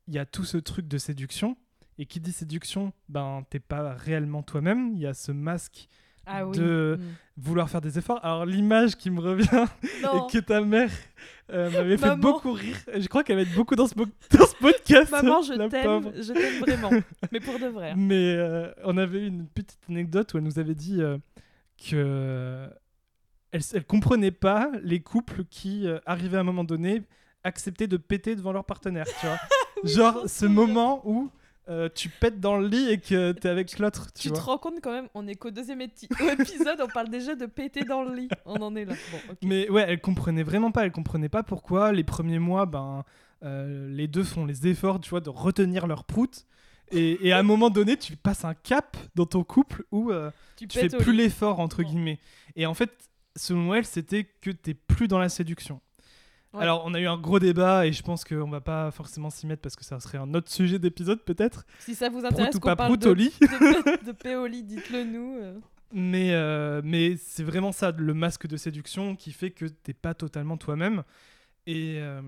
il y a tout ce truc de séduction. Et qui dit séduction, ben t'es pas réellement toi-même. Il y a ce masque Ah oui. de Mm. vouloir faire des efforts. Alors l'image qui me revient Non. et que ta mère euh, m'avait fait beaucoup rire. Je crois qu'elle va être beaucoup dans ce, dans ce podcast. Maman, je t'aime, je t'aime vraiment. Mais pour de vrai. hein. Mais euh, on avait une petite anecdote où elle nous avait dit euh, que elle, elle comprenait pas les couples qui euh, arrivaient à un moment donné acceptaient de péter devant leur partenaire, tu vois. Genre ce moment où euh, tu pètes dans le lit et que t'es avec l'autre, tu, Tu vois. te rends compte quand même, on est qu'au deuxième épisode, on parle déjà de péter dans le lit. On en est là. Bon. Mais ouais, elle comprenait vraiment pas. Elle comprenait pas pourquoi les premiers mois, ben, euh, les deux font les efforts, tu vois, de retenir leur prout. Et, et à un moment donné, tu passes un cap dans ton couple où euh, tu tu fais plus l'effort entre guillemets. Et en fait, selon elle, c'était que t'es plus dans la séduction. Ouais. Alors, on a eu un gros débat et je pense qu'on va pas forcément s'y mettre parce que ça serait un autre sujet d'épisode peut-être. Si ça vous intéresse qu'on pas parle de, de, de péoli, dites-le nous. euh. Mais, euh, mais c'est vraiment ça, le masque de séduction qui fait que t'es pas totalement toi-même. Et, euh,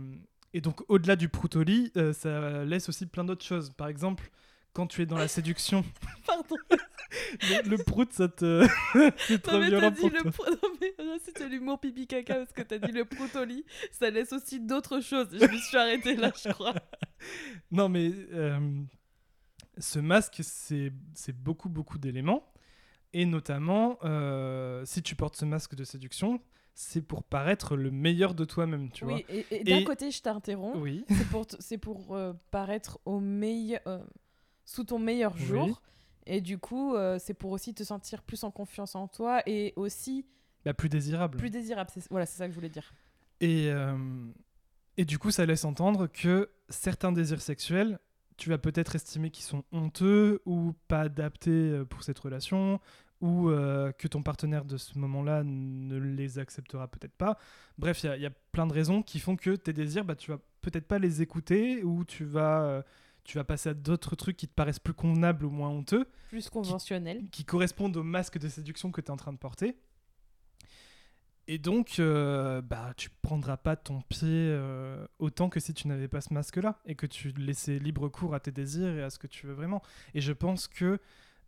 et donc, au-delà du proutoli, euh, ça laisse aussi plein d'autres choses. Par exemple, quand tu es dans la séduction, Pardon. le, le prout, ça te. c'est trop Non mais t'as violent dit pour le toi. Non mais là, c'est de l'humour pipi caca parce que t'as dit le protoli. Ça laisse aussi d'autres choses. Je me suis arrêtée là, je crois. Non, mais euh, ce masque, c'est c'est beaucoup, beaucoup d'éléments. Et notamment, euh, si tu portes ce masque de séduction, c'est pour paraître le meilleur de toi-même, tu oui, et, et d'un Et- côté, je t'interromps. vois. Oui. C'est pour, pour euh, paraître au meilleur, euh, sous ton meilleur Oui. jour. Et du coup, euh, c'est pour aussi te sentir plus en confiance en toi et aussi La plus désirable. plus désirable. Voilà, c'est ça que je voulais dire. Et, euh, et du coup, ça laisse entendre que certains désirs sexuels, tu vas peut-être estimer qu'ils sont honteux ou pas adaptés euh, pour cette relation, ou euh, que ton partenaire de ce moment-là ne les acceptera peut-être pas. Bref, il y y, a plein de raisons qui font que tes désirs, bah, tu vas peut-être pas les écouter, ou tu vas, tu vas passer à d'autres trucs qui te paraissent plus convenables ou moins honteux Plus conventionnel. qui correspondent au masque de séduction que tu es en train de porter. Et donc, euh, bah, tu prendras pas ton pied euh, autant que si tu n'avais pas ce masque-là et que tu laissais libre cours à tes désirs et à ce que tu veux vraiment. Et je pense que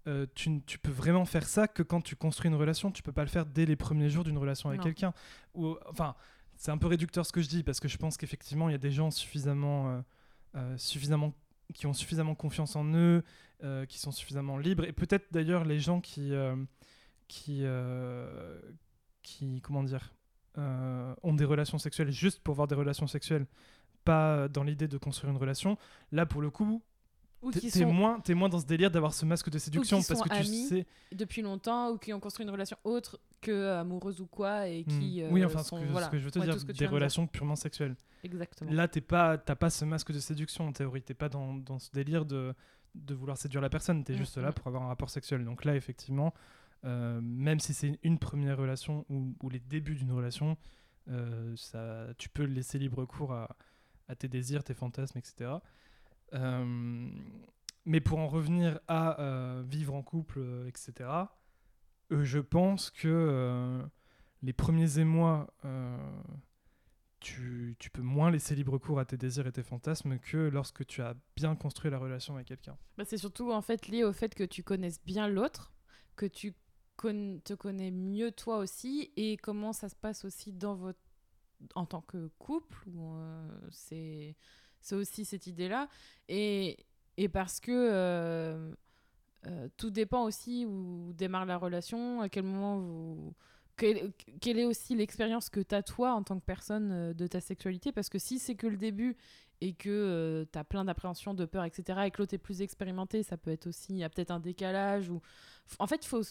euh, tu, tu peux vraiment faire ça que quand tu construis une relation. Tu peux pas le faire dès les premiers jours d'une relation avec quelqu'un. Ou, enfin, c'est un peu réducteur ce que je dis parce que je pense qu'effectivement, il y a des gens suffisamment, euh, euh, suffisamment qui ont suffisamment confiance en eux, euh, qui sont suffisamment libres. Et peut-être d'ailleurs les gens qui, euh, qui, euh, qui comment dire, ont des relations sexuelles juste pour avoir des relations sexuelles pas dans l'idée de construire une relation, là pour le coup, Ou t'es sont moins, moins dans ce délire d'avoir ce masque de séduction parce sont que tu amis. sais. depuis longtemps ou qui ont construit une relation autre que amoureuse ou quoi et qui euh, oui, enfin, sont, ce, que, ce que je veux te Ouais, dire, des dire. relations purement sexuelles. Exactement. Là, t'es pas, t'as pas ce masque de séduction en théorie. T'es pas dans, dans ce délire de, de vouloir séduire la personne. T'es Mm, juste là mm. pour avoir un rapport sexuel. Donc là, effectivement, euh, même si c'est une première relation ou, ou les débuts d'une relation, euh, ça, tu peux laisser libre cours à, à tes désirs, tes fantasmes, etc. Euh, mais pour en revenir à vivre en couple, etc., je pense que les premiers émois, tu, tu peux moins laisser libre cours à tes désirs et tes fantasmes que lorsque tu as bien construit la relation avec quelqu'un. Bah, c'est surtout en fait lié au fait que tu connaisses bien l'autre, que tu con- te connais mieux toi aussi et comment ça se passe aussi dans votre en tant que couple euh, c'est c'est aussi cette idée là et, et parce que euh, euh, tout dépend aussi où démarre la relation à quel moment vous quelle, quelle est aussi l'expérience que tu as toi en tant que personne euh, de ta sexualité? Parce que si c'est que le début et que tu as plein d'appréhension, de peur, etc., et que l'autre est plus expérimenté, ça peut être aussi, il y a peut-être un décalage. ou En fait, faut,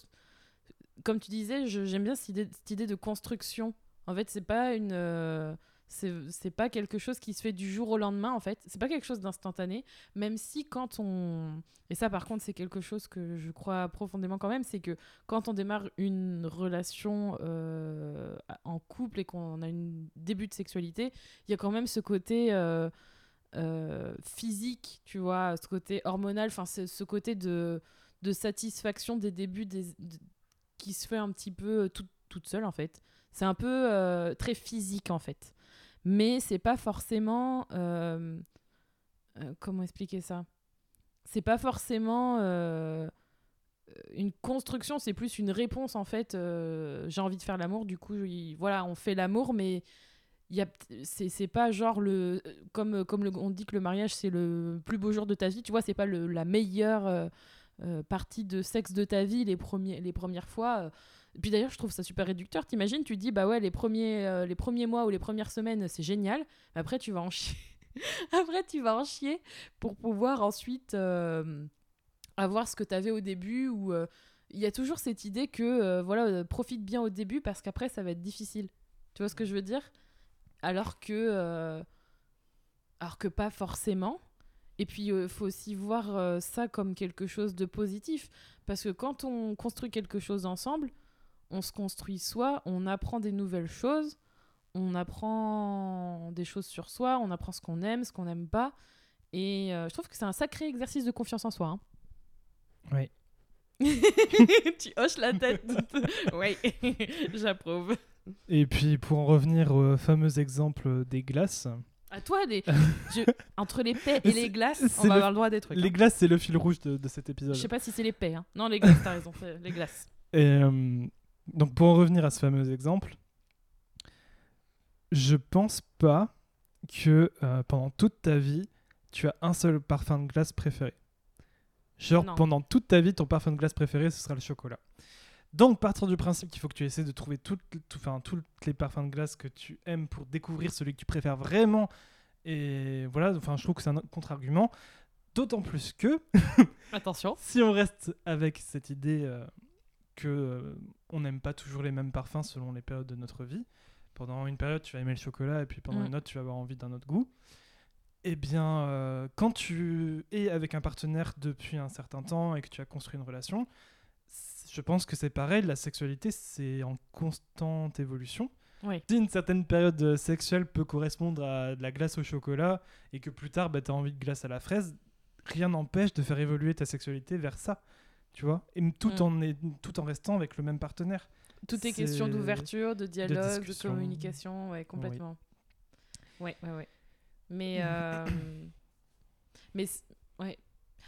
comme tu disais, j'aime bien cette idée, cette idée de construction. En fait, c'est pas une... euh, c'est pas quelque chose qui se fait du jour au lendemain, en fait. C'est pas quelque chose d'instantané, même si quand on... Et ça, par contre, c'est quelque chose que je crois profondément quand même, c'est que quand on démarre une relation euh, en couple et qu'on a un début de sexualité, il y a quand même ce côté euh, euh, physique, tu vois, ce côté hormonal, enfin ce, côté de, de satisfaction des débuts qui se fait un petit peu tout- toute seule en fait. C'est un peu très physique en fait. Mais c'est pas forcément... euh, euh, comment expliquer ça? C'est pas forcément... euh, une construction, c'est plus une réponse en fait. J'ai envie de faire l'amour, du coup, il- voilà, on fait l'amour, mais c'est pas genre le comme comme on dit que le mariage c'est le plus beau jour de ta vie tu vois c'est pas le, la meilleure partie de sexe de ta vie les premiers les premières fois puis d'ailleurs je trouve ça super réducteur. T'imagines tu dis bah ouais les premiers euh, les premiers mois ou les premières semaines c'est génial. Après tu vas en chier. Après tu vas en chier pour pouvoir ensuite euh, avoir ce que tu avais au début ou euh, il y a toujours cette idée que voilà profite bien au début parce qu'après ça va être difficile. Tu vois ce que je veux dire? Alors que alors que pas forcément. Et puis il faut aussi voir ça comme quelque chose de positif. Parce que quand on construit quelque chose ensemble on se construit soi on apprend des nouvelles choses on apprend des choses sur soi on apprend ce qu'on aime ce qu'on n'aime pas et euh, je trouve que c'est un sacré exercice de confiance en soi hein. Oui. tu hoches la tête oui j'approuve Et puis pour en revenir au fameux exemple des glaces, À toi, les... je- entre les paix et les glaces, on va le- avoir le droit des trucs. les hein. glaces c'est le fil rouge de, de cet épisode. Je sais pas si c'est les paix. Hein. Non, les glaces, t'as raison, les glaces. Et euh, donc pour en revenir à ce fameux exemple, je pense pas que euh, pendant toute ta vie, tu as un seul parfum de glace préféré. Genre Non. pendant toute ta vie, ton parfum de glace préféré, ce sera le chocolat. Donc partir du principe qu'il faut que tu essaies de trouver toutes, tout, enfin, tous les parfums de glace que tu aimes pour découvrir celui que tu préfères vraiment. Et voilà, enfin, je trouve que c'est un contre-argument. D'autant plus que Attention. si on reste avec cette idée euh, que euh, on n'aime pas toujours les mêmes parfums selon les périodes de notre vie, pendant une période tu vas aimer le chocolat et puis pendant une autre tu vas avoir envie d'un autre goût, eh bien euh, quand tu es avec un partenaire depuis un certain temps et que tu as construit une relation, je pense que c'est pareil, la sexualité c'est en constante évolution. Oui. Si une certaine période euh, sexuelle peut correspondre à de la glace au chocolat et que plus tard tu as envie de glace à la fraise, rien n'empêche de faire évoluer ta sexualité vers ça, tu vois, et tout, Mm. en est, tout en restant avec le même partenaire. Tout est question d'ouverture, de dialogue, de, communication, ouais, complètement. Ouais, ouais, ouais. Mais. euh, mais. Ouais.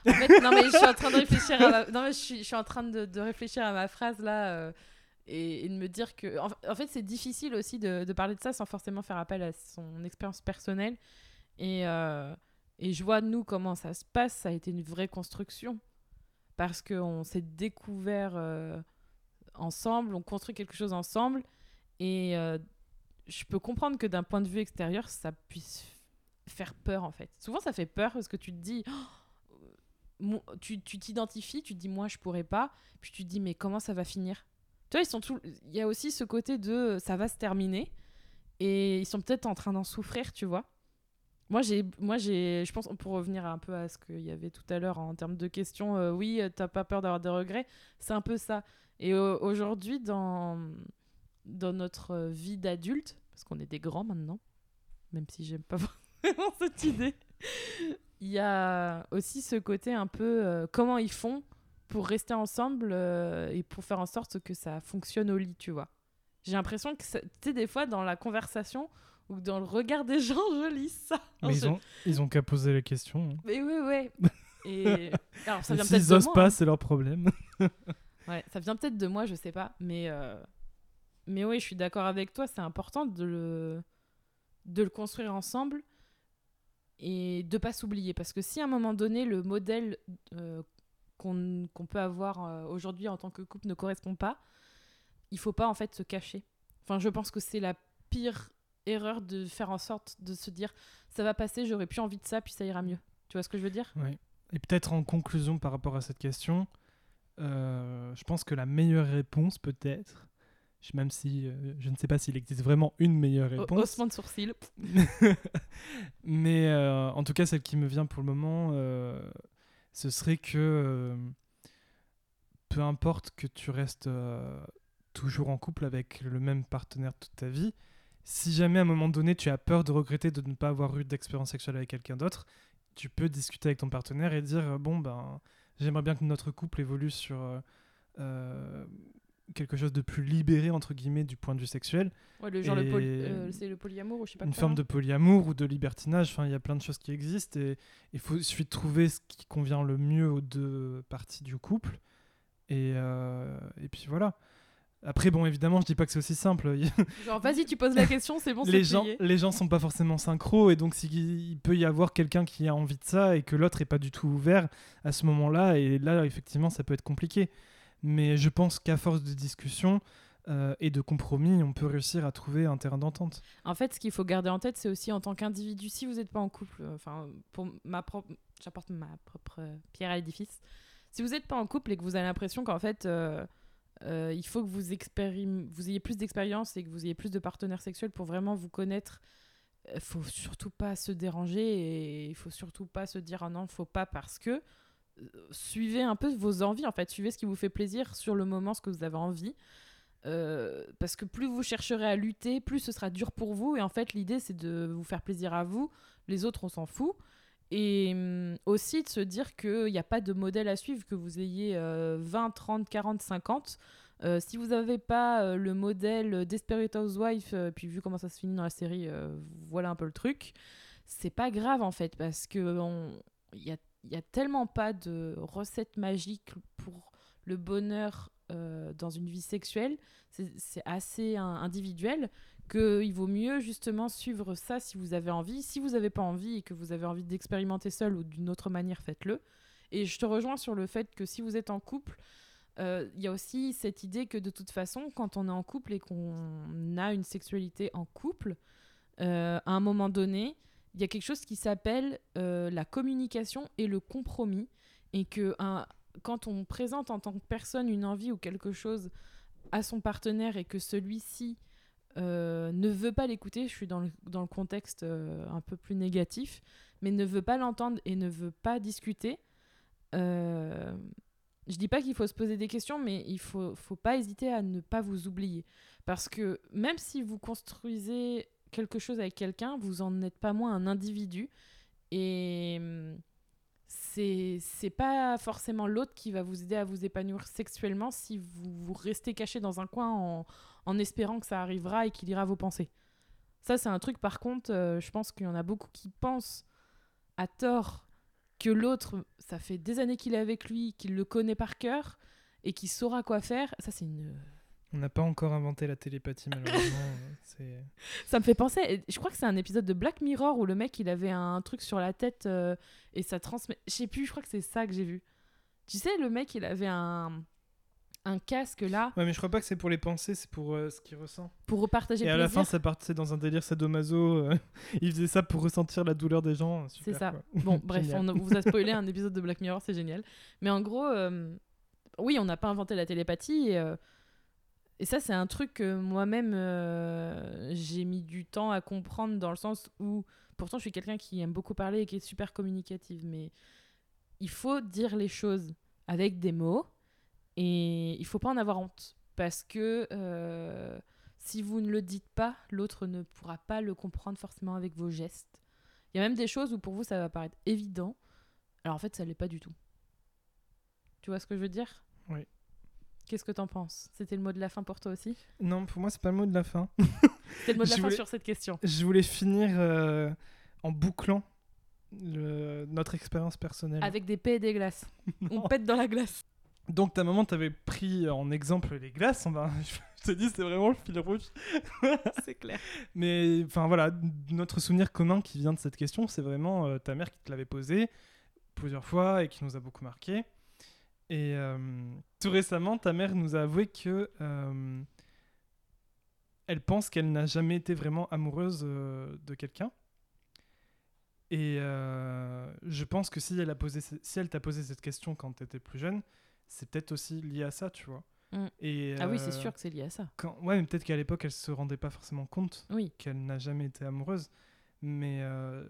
En fait, non, mais je suis en train de réfléchir à ma, non, mais je suis, je suis en train de, de réfléchir à ma phrase là euh, et, et de me dire que. En, en fait, c'est difficile aussi de, de parler de ça sans forcément faire appel à son expérience personnelle. Et, euh, et je vois, nous, comment ça se passe. Ça a été une vraie construction. Parce qu'on s'est découvert euh, ensemble, on construit quelque chose ensemble. Et euh, je peux comprendre que d'un point de vue extérieur, ça puisse faire peur en fait. Souvent ça fait peur parce que tu te dis, oh, tu tu t'identifies, tu te dis moi je pourrais pas, puis tu te dis mais comment ça va finir? Tu vois, ils sont tout, il y a aussi ce côté de ça va se terminer et ils sont peut-être en train d'en souffrir, tu vois. Moi j'ai, moi j'ai, je pense pour revenir un peu à ce qu'il y avait tout à l'heure en termes de questions, euh, oui euh, t'as pas peur d'avoir des regrets, c'est un peu ça. Et aujourd'hui dans dans notre euh, vie d'adulte, parce qu'on est des grands maintenant, même si j'aime pas vraiment cette idée, il y a aussi ce côté un peu euh, comment ils font pour rester ensemble et pour faire en sorte que ça fonctionne au lit, tu vois? J'ai l'impression que, tu sais, des fois dans la conversation ou dans le regard des gens, je lis ça. Mais Je- ils ont, ils ont qu'à poser la question. hein. Mais oui, ouais. Et alors ça vient peut-être de osent moi. pas, hein. c'est leur problème. Ouais, ça vient peut-être de moi, je sais pas, mais euh, mais oui, je suis d'accord avec toi, c'est important de le de le construire ensemble et de pas s'oublier parce que si à un moment donné le modèle euh, qu'on qu'on peut avoir euh, aujourd'hui en tant que couple ne correspond pas, il faut pas en fait se cacher. Enfin, je pense que c'est la pire erreur de faire en sorte de se dire ça va passer, j'aurais plus envie de ça, puis ça ira mieux. Tu vois ce que je veux dire? Et peut-être en conclusion par rapport à cette question, euh, je pense que la meilleure réponse peut-être, même si euh, je ne sais pas s'il existe vraiment une meilleure réponse, Haussement de sourcil. mais euh, en tout cas celle qui me vient pour le moment, ce serait que peu importe que tu restes toujours en couple avec le même partenaire toute ta vie, si jamais à un moment donné tu as peur de regretter de ne pas avoir eu d'expérience sexuelle avec quelqu'un d'autre, tu peux discuter avec ton partenaire et dire euh, bon ben j'aimerais bien que notre couple évolue sur euh, euh, quelque chose de plus libéré entre guillemets du point de vue sexuel, Ouais, le genre le poly- Et- euh, c'est le polyamour ou je sais pas une quoi, forme de polyamour ou de libertinage. Enfin il y a plein de choses qui existent et il faut suffit de trouver ce qui convient le mieux aux deux parties du couple et euh, et puis voilà. Après bon évidemment je dis pas que c'est aussi simple. Genre, vas-y, tu poses la question, c'est bon, c'est les gens, plié. les gens sont pas forcément synchro et donc si- il peut y avoir quelqu'un qui a envie de ça et que l'autre est pas du tout ouvert à ce moment-là et là effectivement ça peut être compliqué. Mais je pense qu'à force de discussion euh, et de compromis, on peut réussir à trouver un terrain d'entente. En fait, ce qu'il faut garder en tête, c'est aussi en tant qu'individu, si vous n'êtes pas en couple, enfin, pour ma propre, j'apporte ma propre pierre à l'édifice. Si vous n'êtes pas en couple et que vous avez l'impression qu'en fait, euh, euh, il faut que vous, ayez plus d'expérience et que vous ayez plus de partenaires sexuels pour vraiment vous connaître, il faut surtout pas se déranger et il faut surtout pas se dire ah non, faut pas parce que euh, suivez un peu vos envies en fait, suivez ce qui vous fait plaisir sur le moment, ce que vous avez envie. Euh, parce que plus vous chercherez à lutter, plus ce sera dur pour vous. Et en fait, l'idée, c'est de vous faire plaisir à vous. Les autres, on s'en fout. Et hum, aussi de se dire qu'il n'y a pas de modèle à suivre, que vous ayez euh, 20, 30, 40, 50. Euh, si vous n'avez pas euh, le modèle Desperate Housewife, euh, puis vu comment ça se finit dans la série, euh, voilà un peu le truc. C'est pas grave en fait, parce que on- il y a, y a tellement pas de recette magique pour le bonheur dans une vie sexuelle. C'est assez individuel qu'il vaut mieux justement suivre ça si vous avez envie. Si vous n'avez pas envie et que vous avez envie d'expérimenter seul ou d'une autre manière, faites-le. Et je te rejoins sur le fait que si vous êtes en couple, euh, il y a aussi cette idée que de toute façon, quand on est en couple et qu'on a une sexualité en couple, euh, à un moment donné, il y a quelque chose qui s'appelle euh, la communication et le compromis. Et que quand on présente en tant que personne une envie ou quelque chose à son partenaire et que celui-ci euh, ne veut pas l'écouter, je suis dans le, dans le contexte euh, un peu plus négatif, mais ne veut pas l'entendre et ne veut pas discuter, euh, je dis pas qu'il faut se poser des questions, mais il faut, faut pas hésiter à ne pas vous oublier. Parce que même si vous construisez quelque chose avec quelqu'un, vous en êtes pas moins un individu. Et hum, c'est pas forcément l'autre qui va vous aider à vous épanouir sexuellement si vous, vous restez caché dans un coin en, en espérant que ça arrivera et qu'il ira vos pensées. Ça, c'est un truc, par contre, euh, je pense qu'il y en a beaucoup qui pensent à tort que l'autre, ça fait des années qu'il est avec lui, qu'il le connaît par cœur et qu'il saura quoi faire. Ça, c'est une. On n'a pas encore inventé la télépathie malheureusement. euh, Ça me fait penser. Je crois que c'est un épisode de Black Mirror où le mec il avait un truc sur la tête euh, et ça transmet. Je sais plus. Je crois que c'est ça que j'ai vu. Tu sais, le mec il avait un un casque là Ouais, mais je crois pas que c'est pour les pensées, c'est pour euh, ce qu'il ressent. pour repartager Et le à la fin, ça partait dans un délire sadomaso. euh, il faisait ça pour ressentir la douleur des gens. C'est super, ça. quoi. Bon, bref, on vous a spoilé un épisode de Black Mirror, c'est génial. Mais en gros, euh, oui, on n'a pas inventé la télépathie. Et, et ça, c'est un truc que moi-même, j'ai mis du temps à comprendre dans le sens où, pourtant, je suis quelqu'un qui aime beaucoup parler et qui est super communicative. Mais il faut dire les choses avec des mots et il faut pas en avoir honte. Parce que euh, si vous ne le dites pas, l'autre ne pourra pas le comprendre forcément avec vos gestes. Il y a même des choses où pour vous ça va paraître évident, alors en fait ça l'est pas du tout. Tu vois ce que je veux dire? Oui. Qu'est-ce que t'en penses? C'était le mot de la fin pour toi aussi? Non, pour moi, c'est pas le mot de la fin. C'était le mot de la Je fin voulais- sur cette question. Je voulais finir euh, en bouclant le- notre expérience personnelle. Avec des paix et des glaces. On pète dans la glace. Donc ta maman t'avait pris en exemple les glaces, on va... je te dis c'est vraiment le fil rouge. C'est clair. Mais enfin voilà, notre souvenir commun qui vient de cette question, c'est vraiment euh, ta mère qui te l'avait posée plusieurs fois et qui nous a beaucoup marqué. Et euh, tout récemment, ta mère nous a avoué que euh, elle pense qu'elle n'a jamais été vraiment amoureuse de quelqu'un. Et je pense que si elle a posé, si elle t'a posé cette question quand tu étais plus jeune, c'est peut-être aussi lié à ça, tu vois. Mm. Et, Ah oui, c'est euh, sûr que c'est lié à ça. quand... Ouais, mais peut-être qu'à l'époque, elle se rendait pas forcément compte Oui. qu'elle n'a jamais été amoureuse. Mais euh,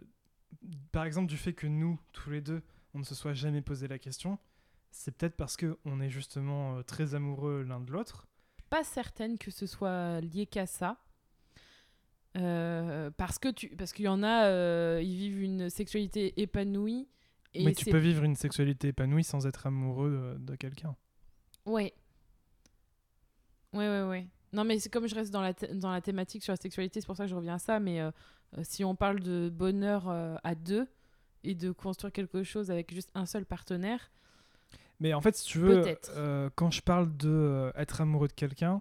par exemple, du fait que nous, tous les deux, on ne se soit jamais posé la question, c'est peut-être parce que on est justement euh, très amoureux l'un de l'autre. Pas certaine que ce soit lié qu'à ça. Euh, parce que tu parce qu'il y en a euh, ils vivent une sexualité épanouie et mais tu peux vivre une sexualité épanouie sans être amoureux de, de quelqu'un. Ouais. Ouais, ouais, ouais. Non, mais c'est comme je reste dans la, dans la thématique sur la sexualité, c'est pour ça que je reviens à ça. Mais euh, euh, si on parle de bonheur euh, à deux et de construire quelque chose avec juste un seul partenaire, Mais en fait, si tu veux, euh, quand je parle de être amoureux de quelqu'un,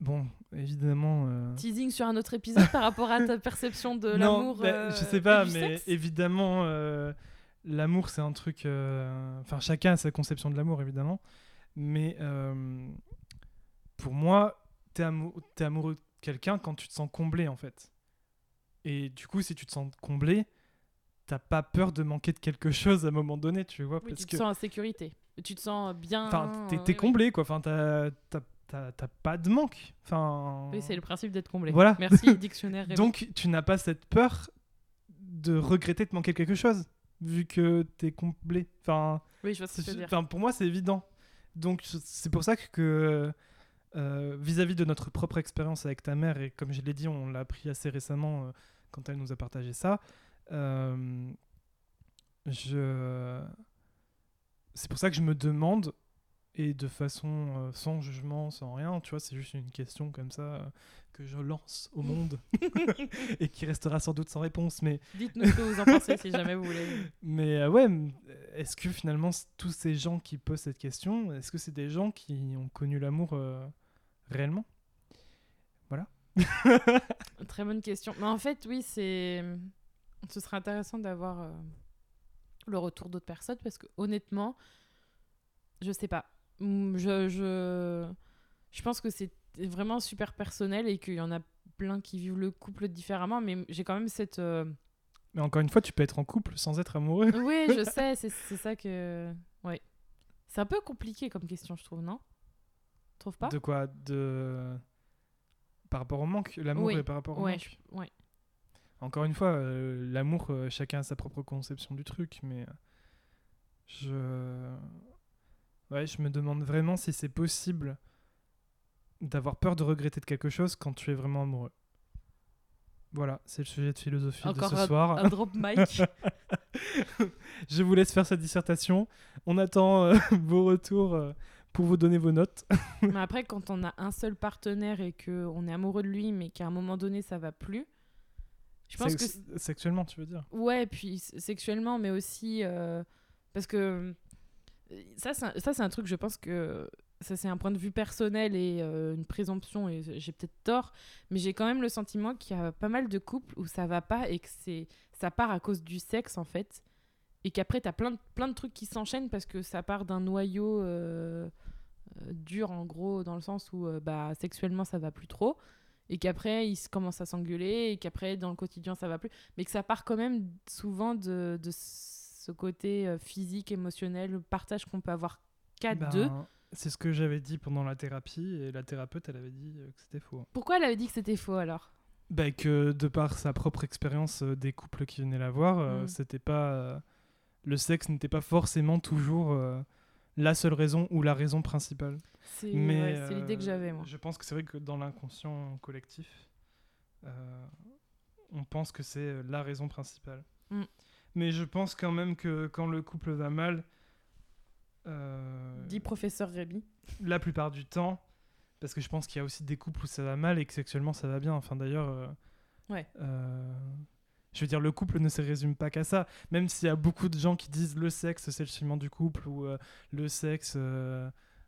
bon, évidemment. teasing sur un autre épisode par rapport à ta perception de l'amour. bah, je sais pas, mais évidemment, l'amour, c'est un truc. euh, Enfin, chacun a sa conception de l'amour, évidemment. Mais euh, pour moi, t'es amou- t'es amoureux de quelqu'un quand tu te sens comblé, en fait. Et du coup, si tu te sens comblé, t'as pas peur de manquer de quelque chose à un moment donné, tu vois. Oui, parce tu te que, sens en sécurité. Tu te sens bien. enfin, t'es comblé, quoi. Enfin, t'as t'as- pas de manque. Enfin. Oui, c'est le principe d'être comblé. Voilà. Merci, dictionnaire. Donc, tu n'as pas cette peur de regretter de manquer quelque chose, vu que t'es comblé. Enfin, oui, je vois ce que dire. enfin, pour moi, c'est évident. Donc, c'est pour ça que, euh, vis-à-vis de notre propre expérience avec ta mère, et comme je l'ai dit, on l'a appris assez récemment euh, quand elle nous a partagé ça, euh, je... c'est pour ça que je me demande, et de façon euh, sans jugement, sans rien, tu vois, c'est juste une question comme ça euh, que je lance au monde et qui restera sans doute sans réponse. Mais, Dites-nous ce que vous en pensez si jamais vous voulez. mais euh, ouais, est-ce que finalement tous ces gens qui posent cette question, est-ce que c'est des gens qui ont connu l'amour euh, réellement? Très bonne question. Mais en fait, oui, c'est. Ce serait intéressant d'avoir euh, le retour d'autres personnes parce que honnêtement, je sais pas. Mm, Je, je, je pense que c'est vraiment super personnel et qu'il y en a plein qui vivent le couple différemment, mais j'ai quand même cette. euh, Mais encore une fois, tu peux être en couple sans être amoureux. Oui, je sais, c'est ça que. Ouais. C'est un peu compliqué comme question, je trouve, non? Tu trouves pas? De quoi? De par rapport au manque, l'amour Oui, et par rapport au Ouais, manque. je- ouais. Encore une fois, euh, l'amour, euh, chacun a sa propre conception du truc, mais je, ouais, je me demande vraiment si c'est possible d'avoir peur de regretter de quelque chose quand tu es vraiment amoureux. Voilà, c'est le sujet de philosophie Encore de ce un, soir. un drop mic. je vous laisse faire cette dissertation. On attend euh, vos retours euh, pour vous donner vos notes. Mais après, quand on a un seul partenaire et que on est amoureux de lui, mais qu'à un moment donné, ça va plus, je pense que. Sexuellement, tu veux dire? Ouais, puis sexuellement, mais aussi. euh, parce que. Euh, Ça, c'est un, un truc, je pense que. Ça, c'est un point de vue personnel et euh, une présomption, et j'ai peut-être tort, mais j'ai quand même le sentiment qu'il y a pas mal de couples où ça va pas et que c'est ça part à cause du sexe, en fait. Et qu'après, t'as plein de, plein de trucs qui s'enchaînent parce que ça part d'un noyau. euh, dur en gros dans le sens où euh, bah sexuellement ça va plus trop et qu'après ils commencent à s'engueuler et qu'après dans le quotidien ça va plus mais que ça part quand même souvent de ce côté euh, physique émotionnel le partage qu'on peut avoir qu'à Ben, deux C'est ce que j'avais dit pendant la thérapie et la thérapeute, elle avait dit euh, que c'était faux. pourquoi elle avait dit que c'était faux alors? Bah, que de par sa propre expérience euh, des couples qui venaient la voir, euh, Mm. c'était pas euh, le sexe n'était pas forcément toujours la seule raison ou la raison principale. c'est ouais, l'idée que j'avais moi Je pense que c'est vrai que dans l'inconscient collectif, on pense que c'est la raison principale. Mm. Mais je pense quand même que quand le couple va mal, euh, dit professeur Réby la plupart du temps, parce que je pense qu'il y a aussi des couples où ça va mal et que sexuellement ça va bien. Enfin d'ailleurs, euh, Ouais. euh, je veux dire, le couple ne se résume pas qu'à ça. Même s'il y a beaucoup de gens qui disent le sexe c'est le ciment du couple ou le sexe,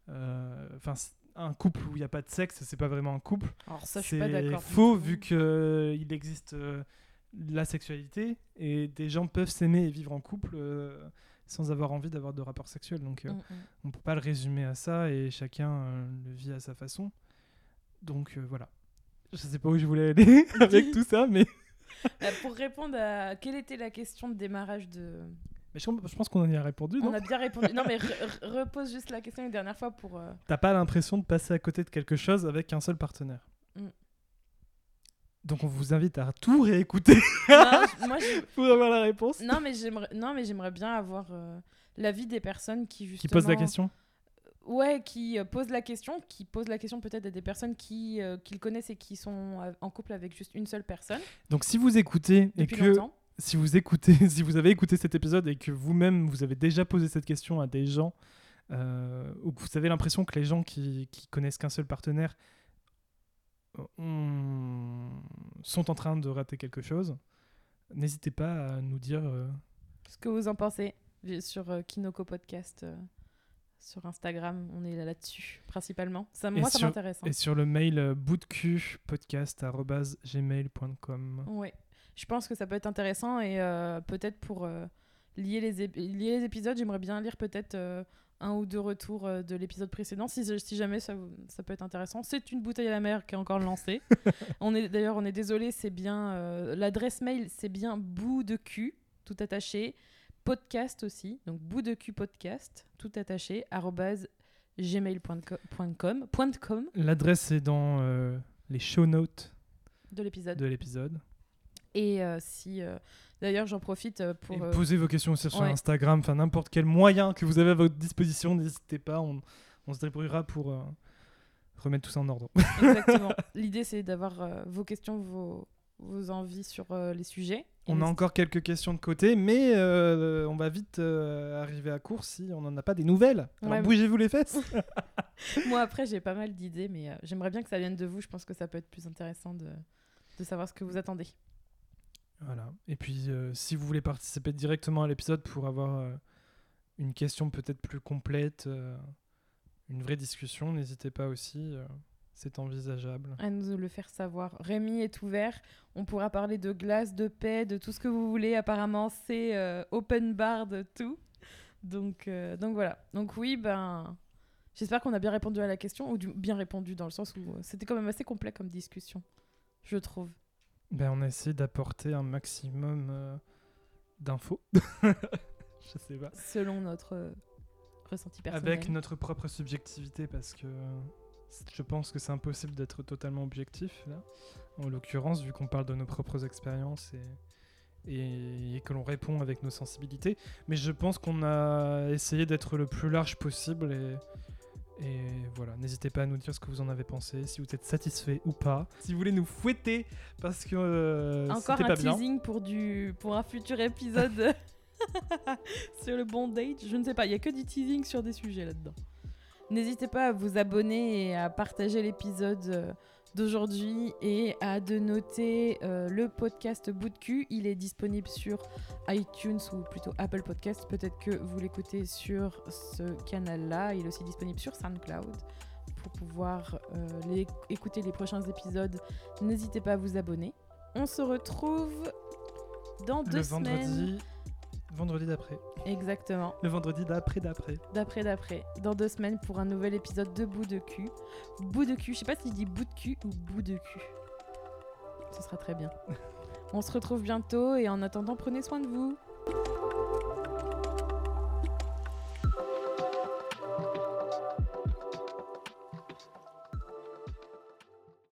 enfin un couple où il n'y a pas de sexe, c'est pas vraiment un couple. alors ça je suis pas d'accord faux vu qu'il existe la sexualité et des gens peuvent s'aimer et vivre en couple euh, sans avoir envie d'avoir de rapports sexuels. Donc euh, Mm, mm. on peut pas le résumer à ça et chacun euh, le vit à sa façon. Donc euh, voilà. Je sais pas où je voulais aller avec tout ça, mais, pour répondre à quelle était la question de démarrage de mais je, je pense qu'on en y a répondu, non On a bien répondu. Non, mais re- re- repose juste la question une dernière fois pour. T'as pas l'impression de passer à côté de quelque chose avec un seul partenaire. Donc on vous invite à tout réécouter Non, moi, pour avoir la réponse. non, mais j'aimerais, non, mais j'aimerais bien avoir euh, l'avis des personnes qui justement. Qui pose la question Ouais, qui euh, posent la question, qui posent la question peut-être à des personnes qui euh, qu'ils connaissent et qui sont euh, en couple avec juste une seule personne Donc si vous écoutez et que longtemps. si vous écoutez, si vous avez écouté cet épisode et que vous-même vous avez déjà posé cette question à des gens, ou que vous avez l'impression que les gens qui, qui connaissent qu'un seul partenaire euh, ont- sont en train de rater quelque chose, n'hésitez pas à nous dire. euh, Ce que vous en pensez sur euh, Kinoko Podcast euh, sur Instagram, on est là là-dessus principalement. Ça, moi, ça sur- m'intéresse. hein. et sur le mail euh, boutdecupodcast@gmail.com. Ouais. Je pense que ça peut être intéressant et peut-être pour lier, les lier les épisodes, j'aimerais bien lire peut-être un ou deux retours euh, de l'épisode précédent si, si jamais ça, peut être intéressant. C'est une bouteille à la mer qui est encore lancée. on est D'ailleurs, on est désolé, c'est bien. euh, L'adresse mail, c'est bien bout de cul, tout attaché. Podcast aussi, donc bout de cul podcast, tout attaché, gmail.com .com L'adresse est dans euh, les show notes de l'épisode. de l'épisode. Et euh, si. D'ailleurs, j'en profite euh, pour. Euh, posez vos questions aussi sur ouais. Instagram, enfin n'importe quel moyen que vous avez à votre disposition, n'hésitez pas, on, on se débrouillera pour euh, remettre tout ça en ordre. Exactement. L'idée, c'est d'avoir euh, vos questions, vos, vos envies sur les sujets. Et On a encore quelques questions de côté, mais euh, on va vite euh, arriver à court si on n'en a pas des nouvelles. Alors Ouais. bougez-vous les fesses. Moi, après, j'ai pas mal d'idées, mais euh, j'aimerais bien que ça vienne de vous. Je pense que ça peut être plus intéressant de, de savoir ce que vous attendez. Voilà. Et puis euh, si vous voulez participer directement à l'épisode pour avoir euh, une question peut-être plus complète, euh, une vraie discussion, n'hésitez pas aussi. c'est envisageable. À nous le faire savoir. Rémi est ouvert. On pourra parler de glace, de paix, de tout ce que vous voulez. Apparemment, c'est open bar de tout. Donc, donc voilà. Donc oui, ben, j'espère qu'on a bien répondu à la question, ou bien répondu dans le sens où c'était quand même assez complet comme discussion, je trouve. Ben, on a essayé d'apporter un maximum euh, d'infos. Je sais pas. Selon notre euh, ressenti personnel. Avec notre propre subjectivité, parce que je pense que c'est impossible d'être totalement objectif, là. En l'occurrence, vu qu'on parle de nos propres expériences et, et, et que l'on répond avec nos sensibilités. Mais je pense qu'on a essayé d'être le plus large possible et. Et voilà, n'hésitez pas à nous dire ce que vous en avez pensé, si vous êtes satisfait ou pas. Si vous voulez nous fouetter parce que euh, Encore un pas bien. teasing pour, du, pour un futur épisode sur le bondage. Je ne sais pas, il y a que du teasing sur des sujets là-dedans. N'hésitez pas à vous abonner et à partager l'épisode euh, d'aujourd'hui et à de noter euh, le podcast Bout de cul. Il est disponible sur iTunes ou plutôt Apple Podcast. Peut-être que vous l'écoutez sur ce canal-là. Il est aussi disponible sur SoundCloud. Pour pouvoir euh, les- écouter les prochains épisodes, n'hésitez pas à vous abonner. On se retrouve dans deux le semaines. vendredi vendredi d'après. Exactement. Le vendredi d'après d'après. D'après d'après. Dans deux semaines pour un nouvel épisode de Bout de cul. Bout de cul. Je sais pas si je dis bout de cul ou bout de cul. Ce sera très bien. On se retrouve bientôt et en attendant, prenez soin de vous.